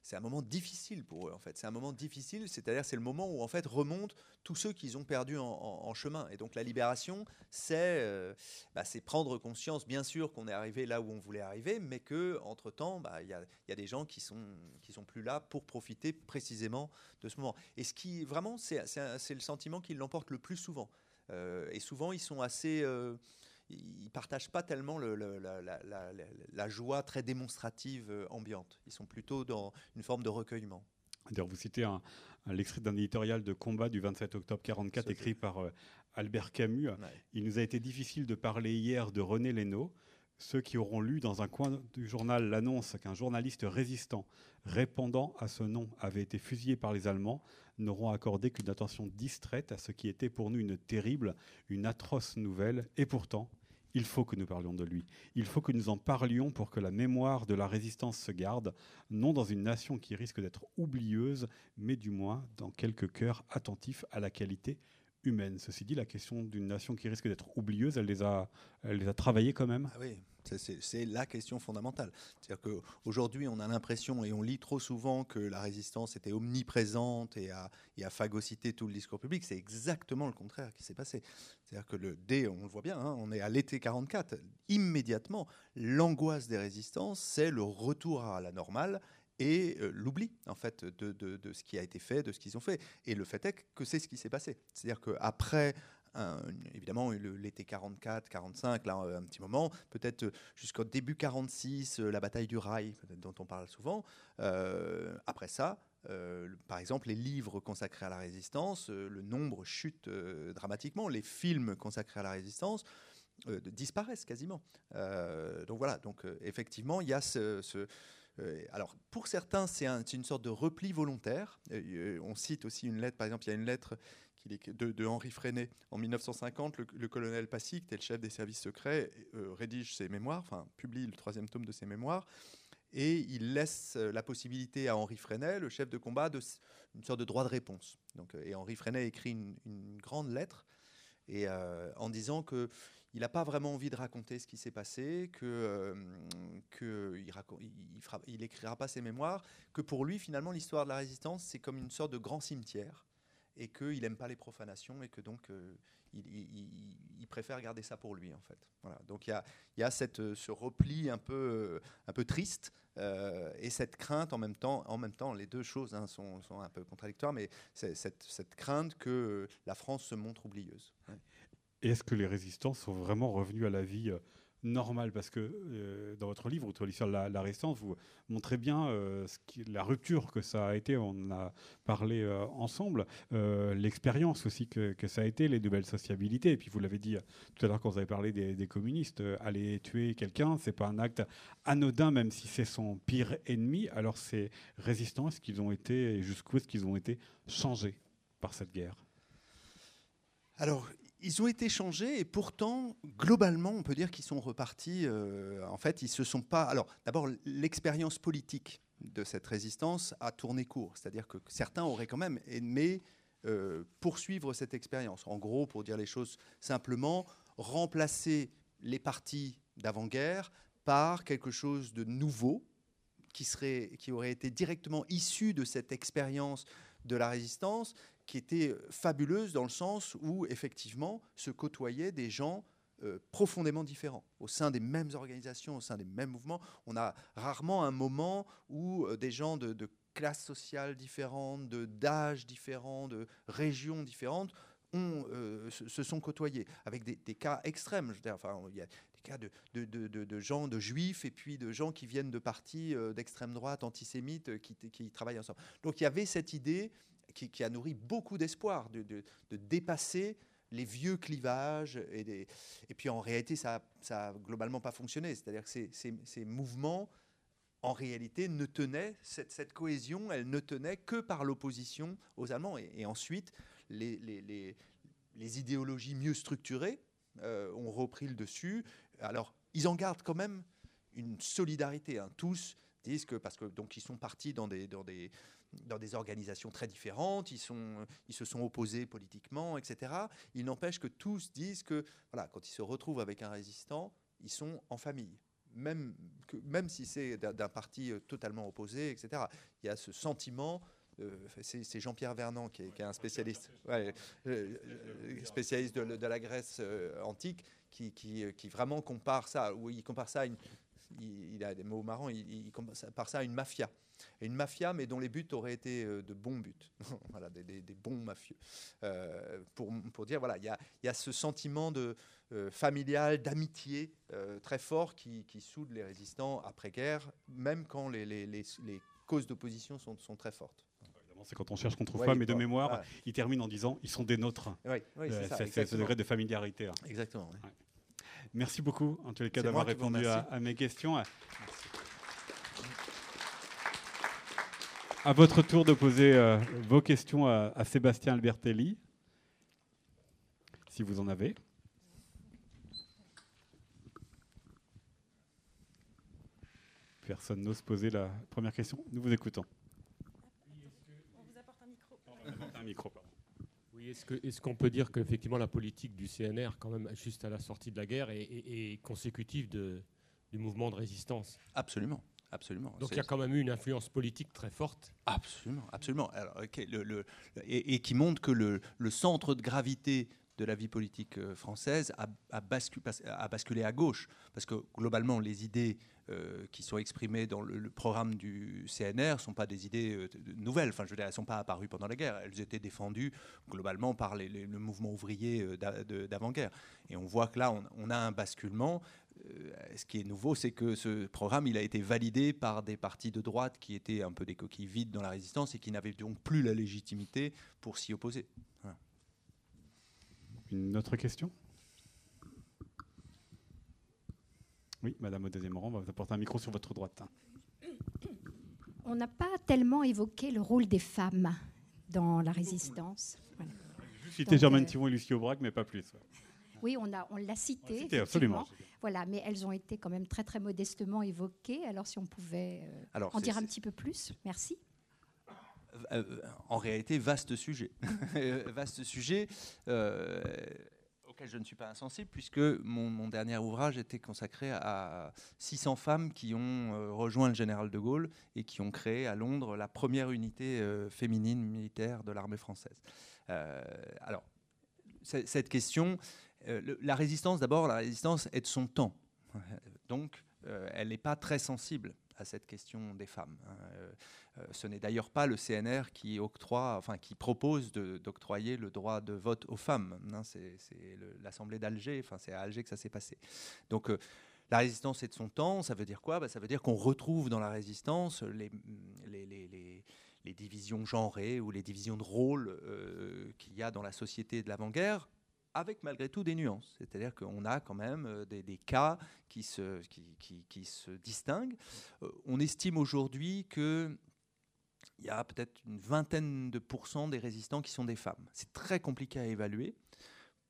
c'est un moment difficile pour eux en fait. C'est un moment difficile, c'est-à-dire c'est le moment où en fait remontent tous ceux qu'ils ont perdus en, chemin. Et donc la libération, euh, bah, c'est prendre conscience, bien sûr, qu'on est arrivé là où on voulait arriver, mais que entre temps, bah, il y, a, des gens qui sont qui sont plus là pour profiter précisément de ce moment. Et ce qui vraiment, c'est le sentiment qui l'emporte le plus souvent. Euh, et souvent, ils sont assez euh, ils partagent pas tellement le, la, joie très démonstrative euh, ambiante. Ils sont plutôt dans une forme de recueillement. D'ailleurs, vous citez un, l'extrait d'un éditorial de combat du 27 octobre 44 écrit par euh, Albert Camus. Il nous a été difficile de parler hier de René Lénaud. Ceux qui auront lu dans un coin du journal l'annonce qu'un journaliste résistant répondant à ce nom avait été fusillé par les Allemands n'auront accordé qu'une attention distraite à ce qui était pour nous une terrible, une atroce nouvelle. Et pourtant, il faut que nous parlions de lui. Il faut que nous en parlions pour que la mémoire de la résistance se garde, non dans une nation qui risque d'être oublieuse, mais du moins dans quelques cœurs attentifs à la qualité humaine. Ceci dit, la question d'une nation qui risque d'être oublieuse, elle les a, elle travaillées quand même? Ah c'est la question fondamentale. C'est-à-dire qu'aujourd'hui, on a l'impression, et on lit trop souvent, que la résistance était omniprésente et a, et phagocyté tout le discours public. C'est exactement le contraire qui s'est passé. C'est-à-dire que le dé, on le voit bien, hein, on est à l'été 44. Immédiatement, l'angoisse des résistances, c'est le retour à la normale et euh, l'oubli en fait de, de, ce qui a été fait, de ce qu'ils ont fait. Et le fait est que c'est ce qui s'est passé. C'est-à-dire qu'après évidemment, l'été 44, 45, là, un petit moment, peut-être jusqu'au début 46, la bataille du rail, dont on parle souvent. Euh, après ça, euh, par exemple, les livres consacrés à la résistance, le nombre chute dramatiquement. Les films consacrés à la résistance disparaissent quasiment. donc voilà, donc effectivement, il y a ce euh, alors, pour certains, c'est une sorte de repli volontaire. Euh, on cite aussi une lettre, par exemple, il y a une lettre de, Henri Freinet en 1950. Le, colonel Passy, qui était le chef des services secrets, euh, rédige ses mémoires, enfin, publie le troisième tome de ses mémoires. Et il laisse la possibilité à Henri Freinet, le chef de combat, de, sorte de droit de réponse. Donc, et Henri Freinet écrit une, grande lettre et, en disant que il n'a pas vraiment envie de raconter ce qui s'est passé, que, euh, il, pas ses mémoires, que pour lui finalement l'histoire de la résistance c'est comme une sorte de grand cimetière et qu'il n'aime pas les profanations et que donc euh, il, préfère garder ça pour lui en fait. Voilà. Donc il y a, y a cette, ce repli un peu, un peu triste euh, et cette crainte en même temps, en même temps les deux choses hein, sont, sont, un peu contradictoires, mais cette, cette, crainte que la France se montre oublieuse. Est-ce que les résistants sont vraiment revenus à la vie euh, normal Parce que euh, dans votre livre, votre l'histoire de la, résistance, vous montrez bien euh, la rupture que ça a été. On en a parlé euh, ensemble. L'expérience aussi que, ça a été, les nouvelles sociabilités. Et puis vous l'avez dit tout à l'heure quand vous avez parlé des, communistes, aller tuer quelqu'un, c'est pas un acte anodin, même si c'est son pire ennemi. Alors ces résistants, est-ce qu'ils ont été, jusqu'où est-ce qu'ils ont été changés par cette guerre? Alors, ils ont été changés et pourtant, globalement, on peut dire qu'ils sont repartis. Euh, en fait, ils se sont pas. Alors, d'abord, l'expérience politique de cette résistance a tourné court. C'est-à-dire que certains auraient quand même aimé euh, poursuivre cette expérience. En gros, pour dire les choses simplement, remplacer les partis d'avant-guerre par quelque chose de nouveau qui, serait, qui aurait été directement issu de cette expérience de la résistance qui était fabuleuse dans le sens où, effectivement, se côtoyaient des gens euh, profondément différents. Au sein des mêmes organisations, au sein des mêmes mouvements, on a rarement un moment où euh, des gens de, classes sociales différentes, d'âges différents, de régions différentes, ont, euh, se, sont côtoyés, avec des, cas extrêmes. Veux enfin, il y a des cas de, de, de, gens, de juifs, et puis de gens qui viennent de partis d'extrême droite, antisémites, qui, qui, travaillent ensemble. Donc il y avait cette idée qui, a nourri beaucoup d'espoir de, dépasser les vieux clivages. Et, et puis en réalité, ça n'a globalement pas fonctionné. C'est-à-dire que ces, mouvements, en réalité, ne tenaient, cette, cohésion, elle ne tenait que par l'opposition aux Allemands. Et, ensuite, les, les, idéologies mieux structurées euh, ont repris le dessus. Alors, ils en gardent quand même une solidarité. Hein. Tous disent que, parce que donc ils sont partis dans des, dans des, dans des organisations très différentes, ils, sont, ils se sont opposés politiquement, etc. Il n'empêche que tous disent que voilà, quand ils se retrouvent avec un résistant, ils sont en famille. Même, même si c'est d'un parti euh, totalement opposé, etc. Il y a ce sentiment euh, c'est Jean-Pierre Vernant qui est, un spécialiste, euh, spécialiste de, de, la Grèce antique, qui, qui, qui, vraiment compare ça, ou il compare ça à une, il, a des mots marrants, il, compare ça à une mafia une mafia, mais dont les buts auraient été euh, de bons buts, voilà, des, bons mafieux. Euh, pour, pour, dire, voilà, il y a, ce sentiment de, euh, familial, d'amitié très fort qui, soude les résistants après-guerre, même quand les, les, les, causes d'opposition sont, sont, très fortes. C'est quand on cherche qu'on trouve pas, mais de mémoire, il termine en disant ils sont des nôtres. Oui, c'est ce degré de familiarité. Hein. Exactement. Merci beaucoup, en tous les cas, d'avoir répondu à, à, mes questions. À votre tour de poser euh, vos questions à, Sébastien Albertelli, si vous en avez. Personne n'ose poser la première question. Nous vous écoutons. On vous apporte un micro. On apporte un micro est-ce qu'on peut dire qu'effectivement la politique du CNR, quand même, juste à la sortie de la guerre, est, consécutive du mouvement de résistance? Absolument. Absolument. Donc il y a quand même eu une influence politique très forte. Absolument, absolument. Alors, le, et, qui montre que le, centre de gravité de la vie politique euh, française a, basculé à gauche. Parce que globalement, les idées euh, qui sont exprimées dans le, programme du CNR ne sont pas des idées euh, nouvelles. Enfin, je veux dire, elles ne sont pas apparues pendant la guerre. Elles étaient défendues globalement par le mouvement ouvrier d'avant-guerre. Et on voit que là, on, a un basculement ce qui est nouveau, c'est que ce programme, il a été validé par des partis de droite qui étaient un peu des coquilles vides dans la résistance et qui n'avaient donc plus la légitimité pour s'y opposer. Une autre question? Oui, Madame au deuxième rang, on va vous apporter un micro sur votre droite. On n'a pas tellement évoqué le rôle des femmes dans la résistance. Voilà. Cité Germaine Thimon et Lucie Aubrac, mais pas plus. Oui, on l'a on cité. cité absolument. Voilà, mais elles ont été quand même très très modestement évoquées. Alors si on pouvait euh, en dire un petit peu plus, merci. Euh, euh, en réalité, vaste sujet. vaste sujet auquel je ne suis pas insensible, puisque mon, dernier ouvrage était consacré à 600 femmes qui ont rejoint le général de Gaulle et qui ont créé à Londres la première unité féminine militaire de l'armée française. alors, cette question, euh, la résistance, d'abord, la résistance est de son temps. Donc, euh, elle n'est pas très sensible à cette question des femmes. Hein. Euh, ce n'est d'ailleurs pas le CNR qui octroie, enfin qui propose d'octroyer le droit de vote aux femmes. Hein. C'est l'Assemblée d'Alger, enfin c'est à Alger que ça s'est passé. Donc la résistance est de son temps, ça veut dire quoi? Bah, Ça veut dire qu'on retrouve dans la résistance les, divisions genrées ou les divisions de rôle euh, qu'il y a dans la société de l'avant-guerre, avec malgré tout des nuances. C'est-à-dire qu'on a quand même euh, des, cas qui se, distinguent. Euh, on estime aujourd'hui que il y a peut-être une vingtaine de pourcents des résistants qui sont des femmes. C'est très compliqué à évaluer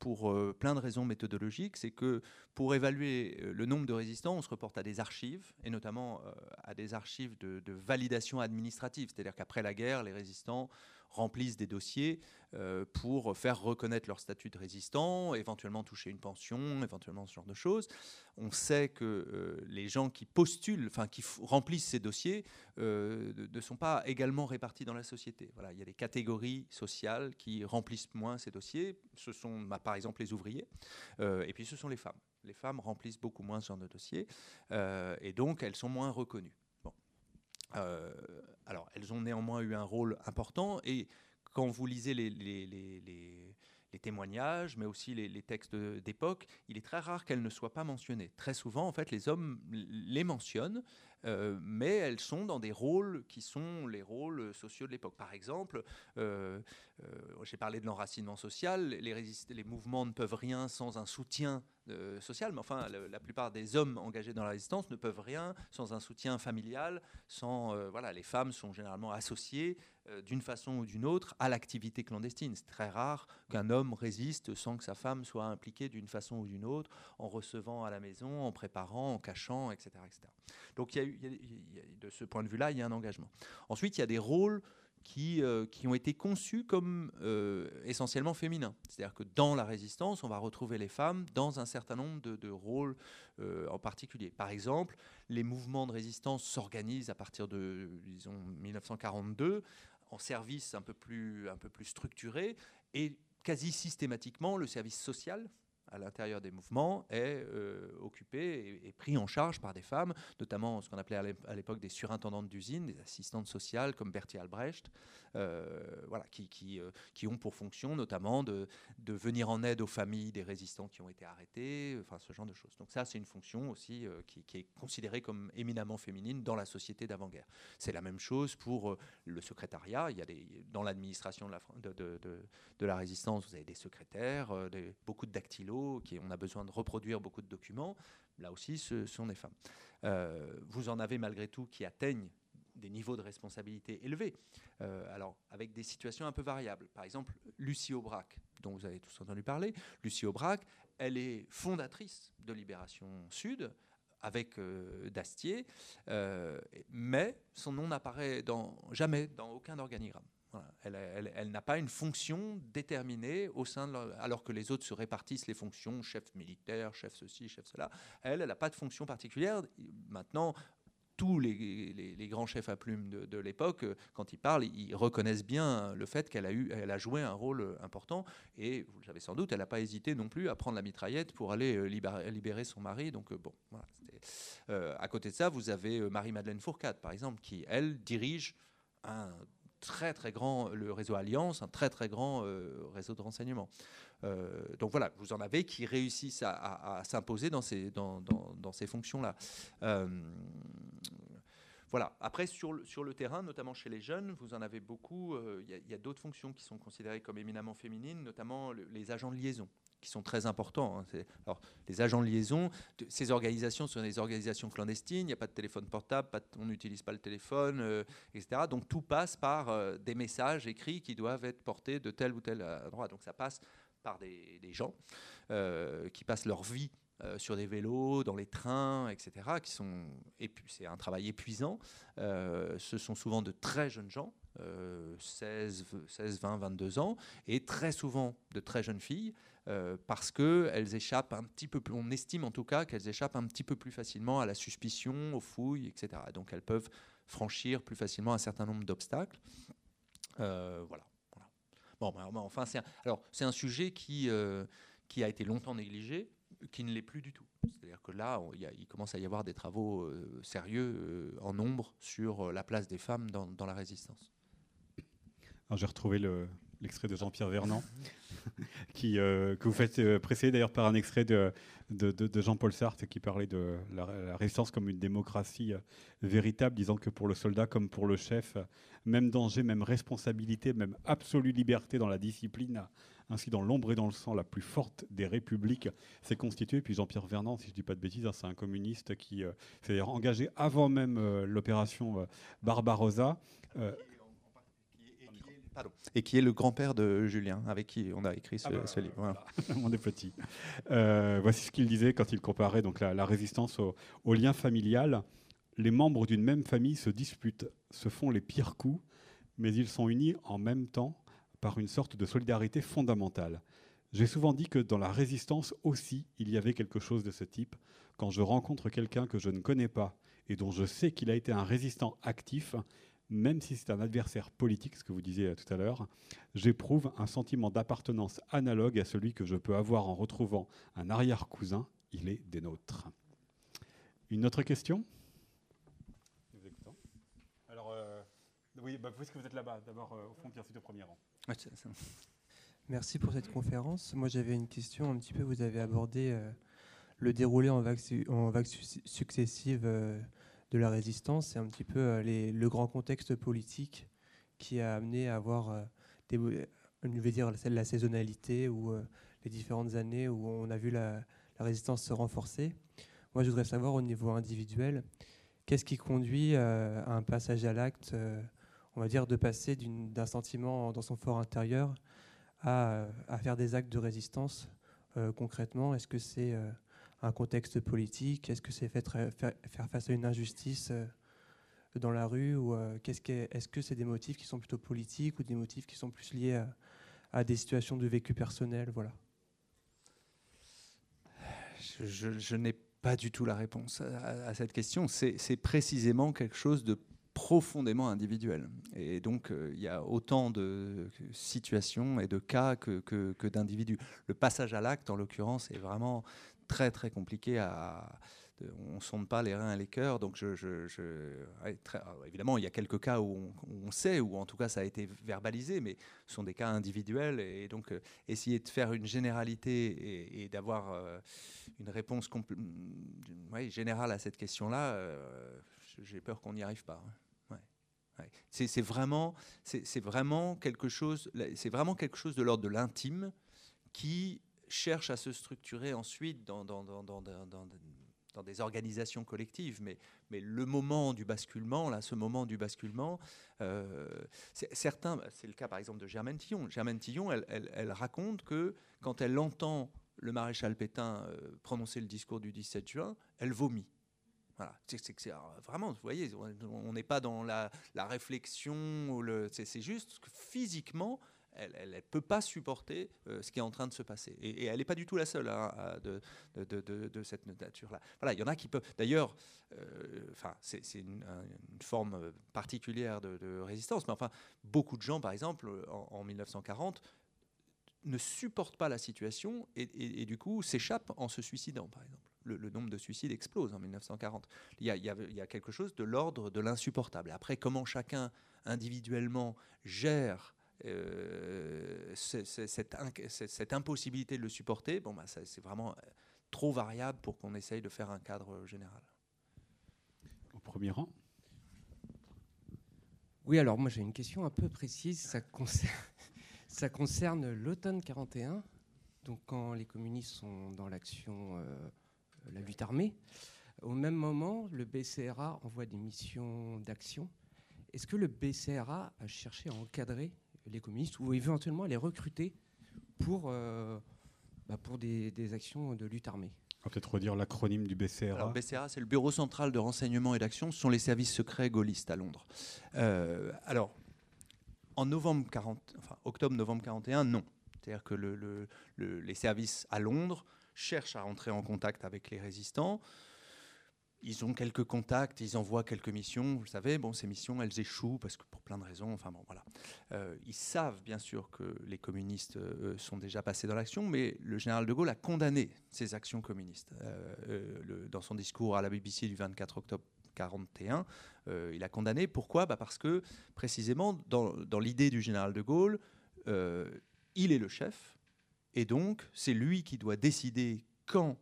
pour euh, plein de raisons méthodologiques. C'est que pour évaluer le nombre de résistants, on se reporte à des archives, et notamment à des archives de validation administrative. C'est-à-dire qu'après la guerre, les résistants remplissent des dossiers euh, pour faire reconnaître leur statut de résistant, éventuellement toucher une pension, éventuellement ce genre de choses. On sait que euh, les gens qui postulent, enfin qui remplissent ces dossiers, euh, ne sont pas également répartis dans la société. Voilà, il y a des catégories sociales qui remplissent moins ces dossiers. Ce sont bah, par exemple les ouvriers, et puis ce sont les femmes. Les femmes remplissent beaucoup moins ce genre de dossiers, et donc elles sont moins reconnues. Euh, alors, elles ont néanmoins eu un rôle important et quand vous lisez les, témoignages, mais aussi les, textes d'époque, il est très rare qu'elles ne soient pas mentionnées. Très souvent, en fait, les hommes les mentionnent, euh, mais elles sont dans des rôles qui sont les rôles sociaux de l'époque. Par exemple, euh, j'ai parlé de l'enracinement social, les, les, mouvements ne peuvent rien sans un soutien social, mais enfin, la, plupart des hommes engagés dans la résistance ne peuvent rien sans un soutien familial, sans, voilà, les femmes sont généralement associées euh, d'une façon ou d'une autre à l'activité clandestine. C'est très rare qu'un homme résiste sans que sa femme soit impliquée d'une façon ou d'une autre, en recevant à la maison, en préparant, en cachant, etc. etc. Donc de ce point de vue-là, il y a un engagement. Ensuite, il y a des rôles qui, euh, qui, ont été conçus comme euh, essentiellement féminins. C'est-à-dire que dans la résistance, on va retrouver les femmes dans un certain nombre de, rôles en particulier. Par exemple, les mouvements de résistance s'organisent à partir de, disons, 1942 en service un peu plus, un peu plus structuré et quasi systématiquement le service social à l'intérieur des mouvements est euh, occupé et, pris en charge par des femmes, notamment ce qu'on appelait à l'époque des surintendantes d'usine, des assistantes sociales comme Bertie Albrecht, euh, voilà, qui, qui, euh, qui, ont pour fonction notamment de, de, venir en aide aux familles des résistants qui ont été arrêtés, enfin ce genre de choses. Donc ça, c'est une fonction aussi qui, qui, est considérée comme éminemment féminine dans la société d'avant-guerre. C'est la même chose pour le secrétariat. Il y a des, dans l'administration de la, de, de, la résistance, vous avez des secrétaires, beaucoup de dactylos on a besoin de reproduire beaucoup de documents. Là aussi, ce sont des femmes. Euh, vous en avez malgré tout qui atteignent des niveaux de responsabilité élevés, euh, alors avec des situations un peu variables. Par exemple, Lucie Aubrac, dont vous avez tous entendu parler. Lucie Aubrac, elle est fondatrice de Libération Sud avec euh, Dastier, mais son nom n'apparaît jamais dans aucun organigramme. Elle, n'a pas une fonction déterminée au sein de alors que les autres se répartissent les fonctions, chef militaire, chef ceci, chef cela. Elle, elle n'a pas de fonction particulière. Maintenant, tous les, grands chefs à plumes de, l'époque, quand ils parlent, ils reconnaissent bien le fait qu'elle a, eu, elle a joué un rôle important. Et vous le savez sans doute, elle n'a pas hésité non plus à prendre la mitraillette pour aller euh, libérer, son mari. Donc, euh, bon, euh, à côté de ça, vous avez Marie-Madeleine Fourcade, par exemple, qui, elle, dirige un très très grand, le réseau Alliance, un très très grand euh, réseau de renseignement. Euh, donc voilà, vous en avez qui réussissent à, s'imposer dans ces, dans, dans, ces fonctions-là. Euh, voilà. Après, sur le, sur le terrain, notamment chez les jeunes, vous en avez beaucoup. Il y a, d'autres fonctions qui sont considérées comme éminemment féminines, notamment les agents de liaison qui sont très importants. Hein. Alors, les agents de liaison, ces organisations sont des organisations clandestines, il n'y a pas de téléphone portable, on n'utilise pas le téléphone, euh, etc. Donc tout passe par euh, des messages écrits qui doivent être portés de tel ou tel endroit. Donc ça passe par des, gens euh, qui passent leur vie sur des vélos, dans les trains, etc. Qui sont, c'est un travail épuisant. ce sont souvent de très jeunes gens, 16, 16, 20, 22 ans, et très souvent de très jeunes filles, euh, parce qu'elles échappent un petit peu plus, on estime en tout cas qu'elles échappent un petit peu plus facilement à la suspicion, aux fouilles, etc. Donc elles peuvent franchir plus facilement un certain nombre d'obstacles. Euh, voilà, Bon, ben, enfin, c'est un, alors c'est un sujet qui, euh, qui a été longtemps négligé, qui ne l'est plus du tout. C'est-à-dire que là, il, commence à y avoir des travaux sérieux en nombre sur la place des femmes dans, dans la résistance. J'ai retrouvé l'extrait de Jean-Pierre Vernant. qui, que vous faites précéder d'ailleurs par un extrait de, de, Jean-Paul Sartre qui parlait de la, résistance comme une démocratie véritable, disant que pour le soldat comme pour le chef, même danger, même responsabilité, même absolue liberté dans la discipline, ainsi dans l'ombre et dans le sang, la plus forte des républiques s'est constituée. Puis Jean-Pierre Vernant, si je ne dis pas de bêtises, hein, c'est un communiste qui s'est engagé avant même l'opération Barbarossa. Et qui est le grand-père de Julien, avec qui on a écrit ce, ah bah, livre. Voilà. On est petit. Euh, voici ce qu'il disait quand il comparait donc la, résistance au, lien familial. Les membres d'une même famille se disputent, se font les pires coups, mais ils sont unis en même temps par une sorte de solidarité fondamentale. J'ai souvent dit que dans la résistance aussi, il y avait quelque chose de ce type. Quand je rencontre quelqu'un que je ne connais pas et dont je sais qu'il a été un résistant actif, même si c'est un adversaire politique, ce que vous disiez tout à l'heure, j'éprouve un sentiment d'appartenance analogue à celui que je peux avoir en retrouvant un arrière-cousin. Il est des nôtres. Une autre question? Alors, euh, oui, bah, puisque vous êtes là-bas, d'abord euh, au fond, puis ensuite au premier rang. Merci pour cette conférence. Moi, j'avais une question un petit peu. Vous avez abordé euh, le déroulé en vagues, en vagues successives de la résistance, c'est un petit peu euh, le grand contexte politique qui a amené à avoir euh, des, je vais dire la saisonnalité ou euh, les différentes années où on a vu la, résistance se renforcer. Moi, je voudrais savoir au niveau individuel, qu'est-ce qui conduit à un passage à l'acte, on va dire, de passer d'un sentiment dans son fort intérieur à, faire des actes de résistance concrètement? Est-ce que c'est un contexte politique? Est-ce que c'est faire, face à une injustice euh, dans la rue ou euh, qu'est-ce est-ce que c'est des motifs qui sont plutôt politiques ou des motifs qui sont plus liés à, des situations de vécu personnel? Voilà. Je, n'ai pas du tout la réponse à, cette question. C'est précisément quelque chose de profondément individuel. Et donc, euh, il y a autant de situations et de cas que d'individus. Le passage à l'acte, en l'occurrence, est vraiment très très compliqué à. On sonde pas les reins et les cœurs, donc je, évidemment il y a quelques cas où on, sait, ou en tout cas ça a été verbalisé, mais ce sont des cas individuels, et donc euh, essayer de faire une généralité et, d'avoir euh, une réponse générale à cette question-là, euh, j'ai peur qu'on n'y arrive pas. Hein. C'est vraiment, c'est vraiment quelque chose, c'est vraiment quelque chose de l'ordre de l'intime qui cherche à se structurer ensuite dans, dans, dans, dans des organisations collectives, mais, mais le moment du basculement, là, ce moment du basculement, euh, certains, c'est le cas par exemple de Germaine Tillon. Germaine Tillon, elle, elle, raconte que quand elle entend le maréchal Pétain euh, prononcer le discours du 17 juin, elle vomit. Voilà, c'est vraiment, vous voyez, on n'est pas dans la, la réflexion, c'est juste que physiquement, elle ne peut pas supporter euh, ce qui est en train de se passer. Et, elle n'est pas du tout la seule hein, de, cette nature-là. Voilà, il y en a qui peuvent. D'ailleurs, euh, c'est une, forme particulière de, résistance, mais enfin, beaucoup de gens, par exemple, en, 1940, ne supportent pas la situation et, du coup s'échappent en se suicidant, par exemple. Le, nombre de suicides explose en 1940. Il y a, il y a quelque chose de l'ordre de l'insupportable. Après, comment chacun individuellement gère euh, cette, impossibilité de le supporter, bon, bah, c'est vraiment euh, trop variable pour qu'on essaye de faire un cadre général. Au premier rang Oui, alors moi j'ai une question un peu précise. Ça concerne, ça concerne l'automne 41, donc quand les communistes sont dans l'action, euh, la lutte armée. Au même moment, le BCRA envoie des missions d'action. Est-ce que le BCRA a cherché à encadrer les communistes ou éventuellement les recruter pour, euh, bah, pour des, des, actions de lutte armée. On va peut-être redire l'acronyme du BCRA. Alors, BCRA, c'est le Bureau central de renseignement et d'action. Ce sont les services secrets gaullistes à Londres. Euh, alors, en novembre 40, enfin, octobre-novembre 41, non. C'est-à-dire que le, le, les services à Londres cherchent à rentrer en contact avec les résistants ils ont quelques contacts, ils envoient quelques missions. Vous savez, bon, ces missions, elles échouent parce que pour plein de raisons. Enfin bon, voilà. Euh, ils savent bien sûr que les communistes euh, sont déjà passés dans l'action, mais le général de Gaulle a condamné ces actions communistes. Euh, dans son discours à la BBC du 24 octobre 41, il a condamné. Pourquoi? Bah Parce que précisément, dans l'idée du général de Gaulle, il est le chef, Et donc, c'est lui qui doit décider quand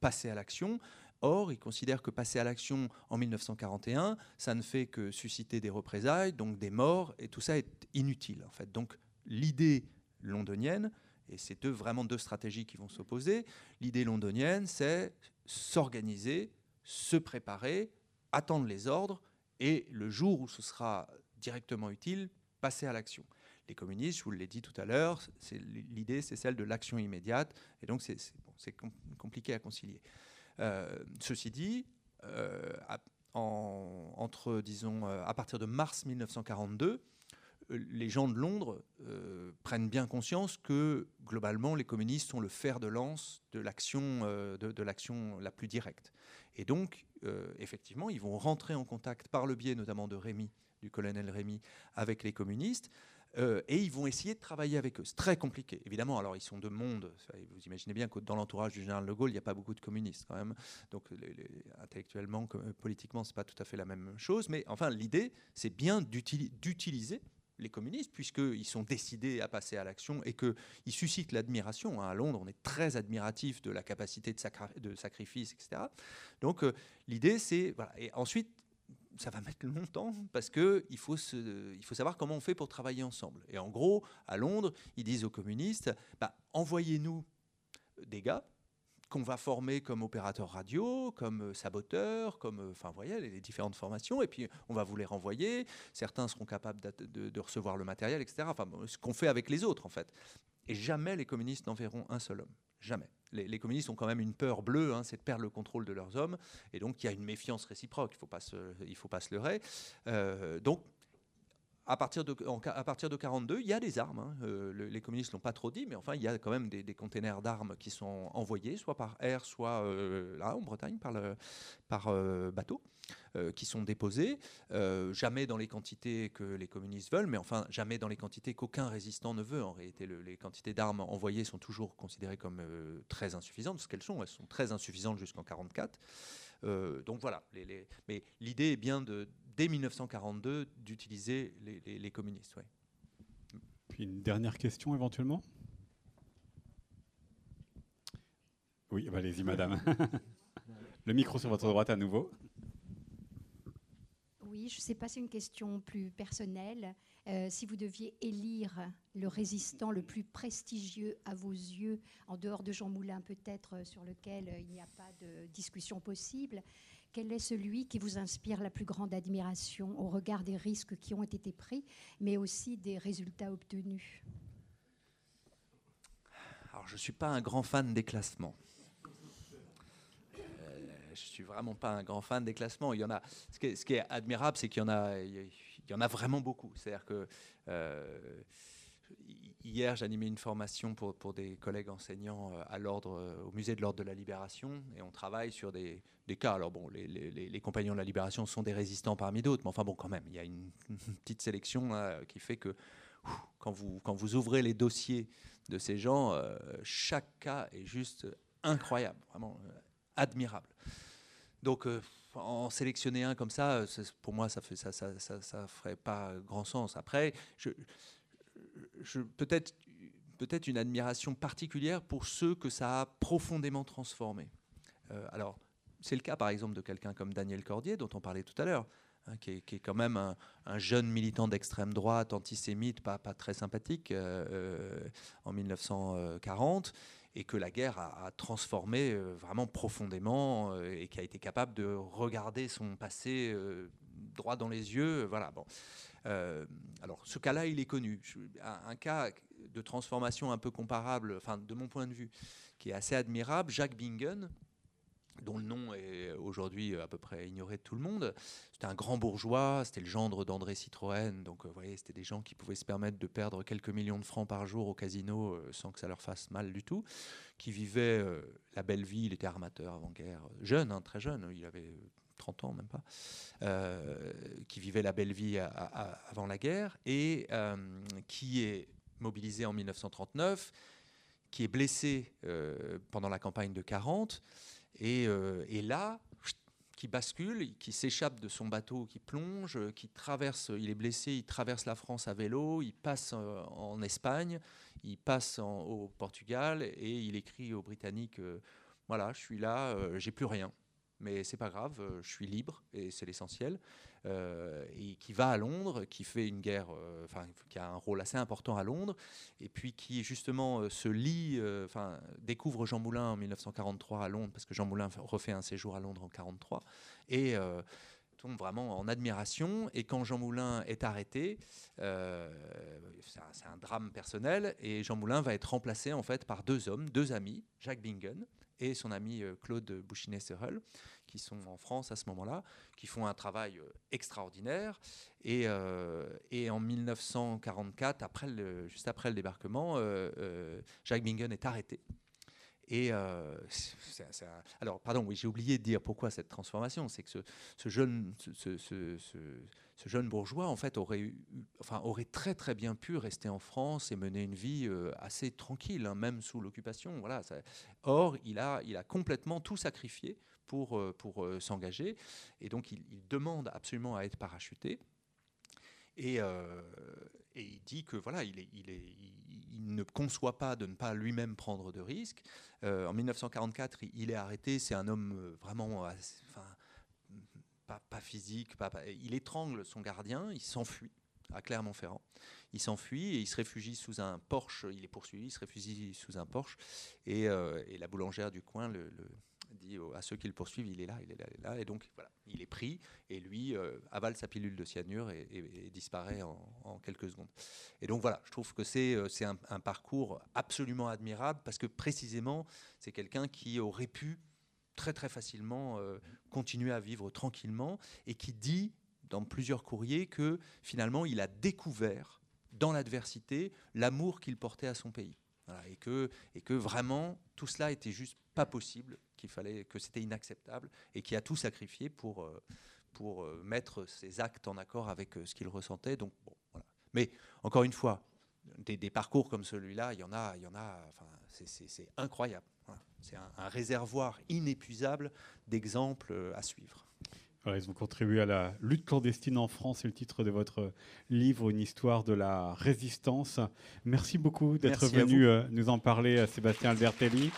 passer à l'action. Or, il considère que passer à l'action en 1941, ça ne fait que susciter des représailles, donc des morts, et tout ça est inutile en fait. Donc, l'idée londonienne, et c'est deux, vraiment deux stratégies qui vont s'opposer, l'idée londonienne, c'est s'organiser, se préparer, attendre les ordres, et le jour où ce sera directement utile, passer à l'action. Les communistes, je vous l'ai dit tout à l'heure, l'idée c'est celle de l'action immédiate, et donc c'est compliqué à concilier. Euh, ceci dit, euh, entre, disons, euh, à partir de mars 1942, les gens de Londres prennent bien conscience que globalement les communistes sont le fer de lance de l'action de, la plus directe. Et donc, effectivement, ils vont rentrer en contact par le biais notamment de Rémy, du colonel Rémy, avec les communistes. Euh, et ils vont essayer de travailler avec eux. C'est très compliqué, évidemment. Alors, ils sont de monde. Vous imaginez bien que dans l'entourage du général de Gaulle, il n'y a pas beaucoup de communistes, quand même. Donc, intellectuellement, politiquement, c'est pas tout à fait la même chose. Mais enfin, l'idée, c'est bien d'utiliser les communistes, puisqu'ils sont décidés à passer à l'action et qu'ils suscitent l'admiration. Hein. À Londres, on est très admiratif de la capacité de, de sacrifice, etc. Donc, euh, l'idée, c'est. Voilà. Et ensuite, ça va mettre longtemps parce que il faut, il faut savoir comment on fait pour travailler ensemble. Et en gros, à Londres, ils disent aux communistes bah, envoyez-nous des gars qu'on va former comme opérateurs radio, comme saboteurs, comme enfin voyez les différentes formations, et puis on va vous les renvoyer. Certains seront capables de, de recevoir le matériel, etc. Enfin, ce qu'on fait avec les autres en fait. Et jamais les communistes n'enverront un seul homme. Jamais. Les, communistes ont quand même une peur bleue, hein, c'est de perdre le contrôle de leurs hommes. Et donc, il y a une méfiance réciproque, il ne faut, pas se, leurrer. Euh, donc, à partir de, de 42, il y a des armes. Hein. Euh, les communistes l'ont pas trop dit, mais enfin, il y a quand même des, containers d'armes qui sont envoyés, soit par air, soit euh, là en Bretagne par, par bateau. Euh, qui sont déposés, euh, jamais dans les quantités que les communistes veulent, mais enfin jamais dans les quantités qu'aucun résistant ne veut. En réalité, les quantités d'armes envoyées sont toujours considérées comme euh, très insuffisantes, ce qu'elles sont, elles sont très insuffisantes jusqu'en 1944. donc voilà, mais l'idée est bien de, dès 1942 d'utiliser les, communistes. Puis une dernière question éventuellement? Oui, bah, allez-y madame. Le micro sur votre droite à nouveau je ne sais pas, c'est une question plus personnelle. Euh, si vous deviez élire le résistant le plus prestigieux à vos yeux, en dehors de Jean Moulin peut-être, euh, sur lequel euh, il n'y a pas de discussion possible, quel est celui qui vous inspire la plus grande admiration au regard des risques qui ont été pris, mais aussi des résultats obtenus? Alors, je ne suis pas un grand fan des classements je suis vraiment pas un grand fan des classements. Il y en a. Ce qui est, admirable, c'est qu'il y en a, il y en a vraiment beaucoup. C'est-à-dire que euh, hier, j'animais une formation pour, des collègues enseignants euh, à l'ordre, euh, au musée de l'ordre de la Libération, et on travaille sur des, cas. Alors bon, les, compagnons de la Libération sont des résistants parmi d'autres, mais enfin bon, quand même, il y a une, petite sélection qui fait que quand vous, ouvrez les dossiers de ces gens, chaque cas est juste incroyable, vraiment admirable. Donc, euh, en sélectionner un comme ça, pour moi, ça ne ferait pas grand sens. Après, je peut-être une admiration particulière pour ceux que ça a profondément transformé. Euh, alors, c'est le cas, par exemple, de quelqu'un comme Daniel Cordier, dont on parlait tout à l'heure, hein, qui, est, quand même un, jeune militant d'extrême droite, antisémite, pas, très sympathique, euh, en 1940 et que la guerre a, transformé euh, vraiment profondément euh, et qui a été capable de regarder son passé euh, droit dans les yeux. Voilà. Bon. Alors, ce cas-là, il est connu. Un, cas de transformation un peu comparable, enfin, de mon point de vue, qui est assez admirable, Jacques Bingen, dont le nom est aujourd'hui à peu près ignoré de tout le monde. C'était un grand bourgeois, c'était le gendre d'André Citroën, donc vous voyez, c'était des gens qui pouvaient se permettre de perdre quelques millions de francs par jour au casino euh, sans que ça leur fasse mal du tout, qui vivaient euh, la belle vie, il était armateur avant-guerre, jeune, hein, très jeune, il avait 30 ans même pas, euh, qui vivait la belle vie avant la guerre et qui est mobilisé en 1939, qui est blessé pendant la campagne de 40 euh, et, là, qui bascule, qui s'échappe de son bateau, qui plonge, euh, qui traverse, il est blessé, il traverse la France à vélo, il passe euh, en Espagne, il passe au Portugal et il écrit aux Britanniques voilà, je suis là, j'ai plus rien mais c'est pas grave, euh, je suis libre et c'est l'essentiel. Euh, et qui va à Londres, qui fait une guerre, euh, qui a un rôle assez important à Londres, et puis qui justement se lie, enfin, découvre Jean Moulin en 1943 à Londres, parce que Jean Moulin refait un séjour à Londres en 1943, et tombe vraiment en admiration. Et quand Jean Moulin est arrêté, c'est un, un, drame personnel, et Jean Moulin va être remplacé en fait par deux hommes, deux amis, Jacques Bingen et son ami euh, Claude Bouchinet-Serrel, qui sont en France à ce moment-là, qui font un travail euh, extraordinaire. Et, euh, et en 1944, après le, juste après le débarquement, Jacques Bingen est arrêté. Et alors, pardon, oui, j'ai oublié de dire pourquoi cette transformation. C'est que ce, jeune, jeune bourgeois, en fait, aurait, enfin, aurait très très bien pu rester en France et mener une vie assez tranquille, hein, même sous l'occupation. Voilà. Or, il a, il a complètement tout sacrifié pour, pour s'engager. Et donc, il, demande absolument à être parachuté. Et, et il dit que voilà, il, est, il, est, il, ne conçoit pas de ne pas lui-même prendre de risques. Euh, en 1944, il est arrêté. C'est un homme euh, vraiment, pas, physique. Pas, il étrangle son gardien. Il s'enfuit à Clermont-Ferrand. Il s'enfuit et il se réfugie sous un Porsche. Il est poursuivi. Il se réfugie sous un Porsche. Et, euh, et la boulangère du coin dit à ceux qui le poursuivent, il est là, il est là, il est là. Et donc, voilà, il est pris et lui euh, avale sa pilule de cyanure et, disparaît en, quelques secondes. Et donc, voilà, je trouve que c'est euh, un, parcours absolument admirable parce que précisément, c'est quelqu'un qui aurait pu très, très facilement euh, continuer à vivre tranquillement et qui dit dans plusieurs courriers que finalement, il a découvert dans l'adversité l'amour qu'il portait à son pays. et, que, et que vraiment, tout cela était juste pas possible qu'il fallait, que c'était inacceptable et qui a tout sacrifié pour, euh, pour euh, mettre ses actes en accord avec ce qu'il ressentait. Donc. Mais encore une fois, des, parcours comme celui-là, il y en a, il y en a. c'est incroyable. C'est un, réservoir inépuisable d'exemples à suivre. ils ont contribué à la lutte clandestine en France. C'est le titre de votre livre, Une histoire de la résistance. Merci beaucoup d'être venu nous en parler, Sébastien Albertelli.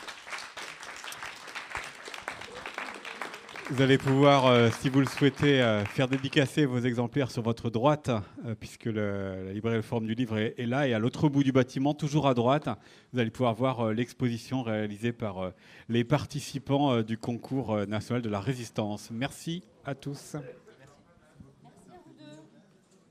Vous allez pouvoir, euh, si vous le souhaitez, euh, faire dédicacer vos exemplaires sur votre droite, euh, puisque la librairie forme du livre est, là. Et à l'autre bout du bâtiment, toujours à droite, vous allez pouvoir voir l'exposition réalisée par les participants du concours national de la résistance. Merci à tous.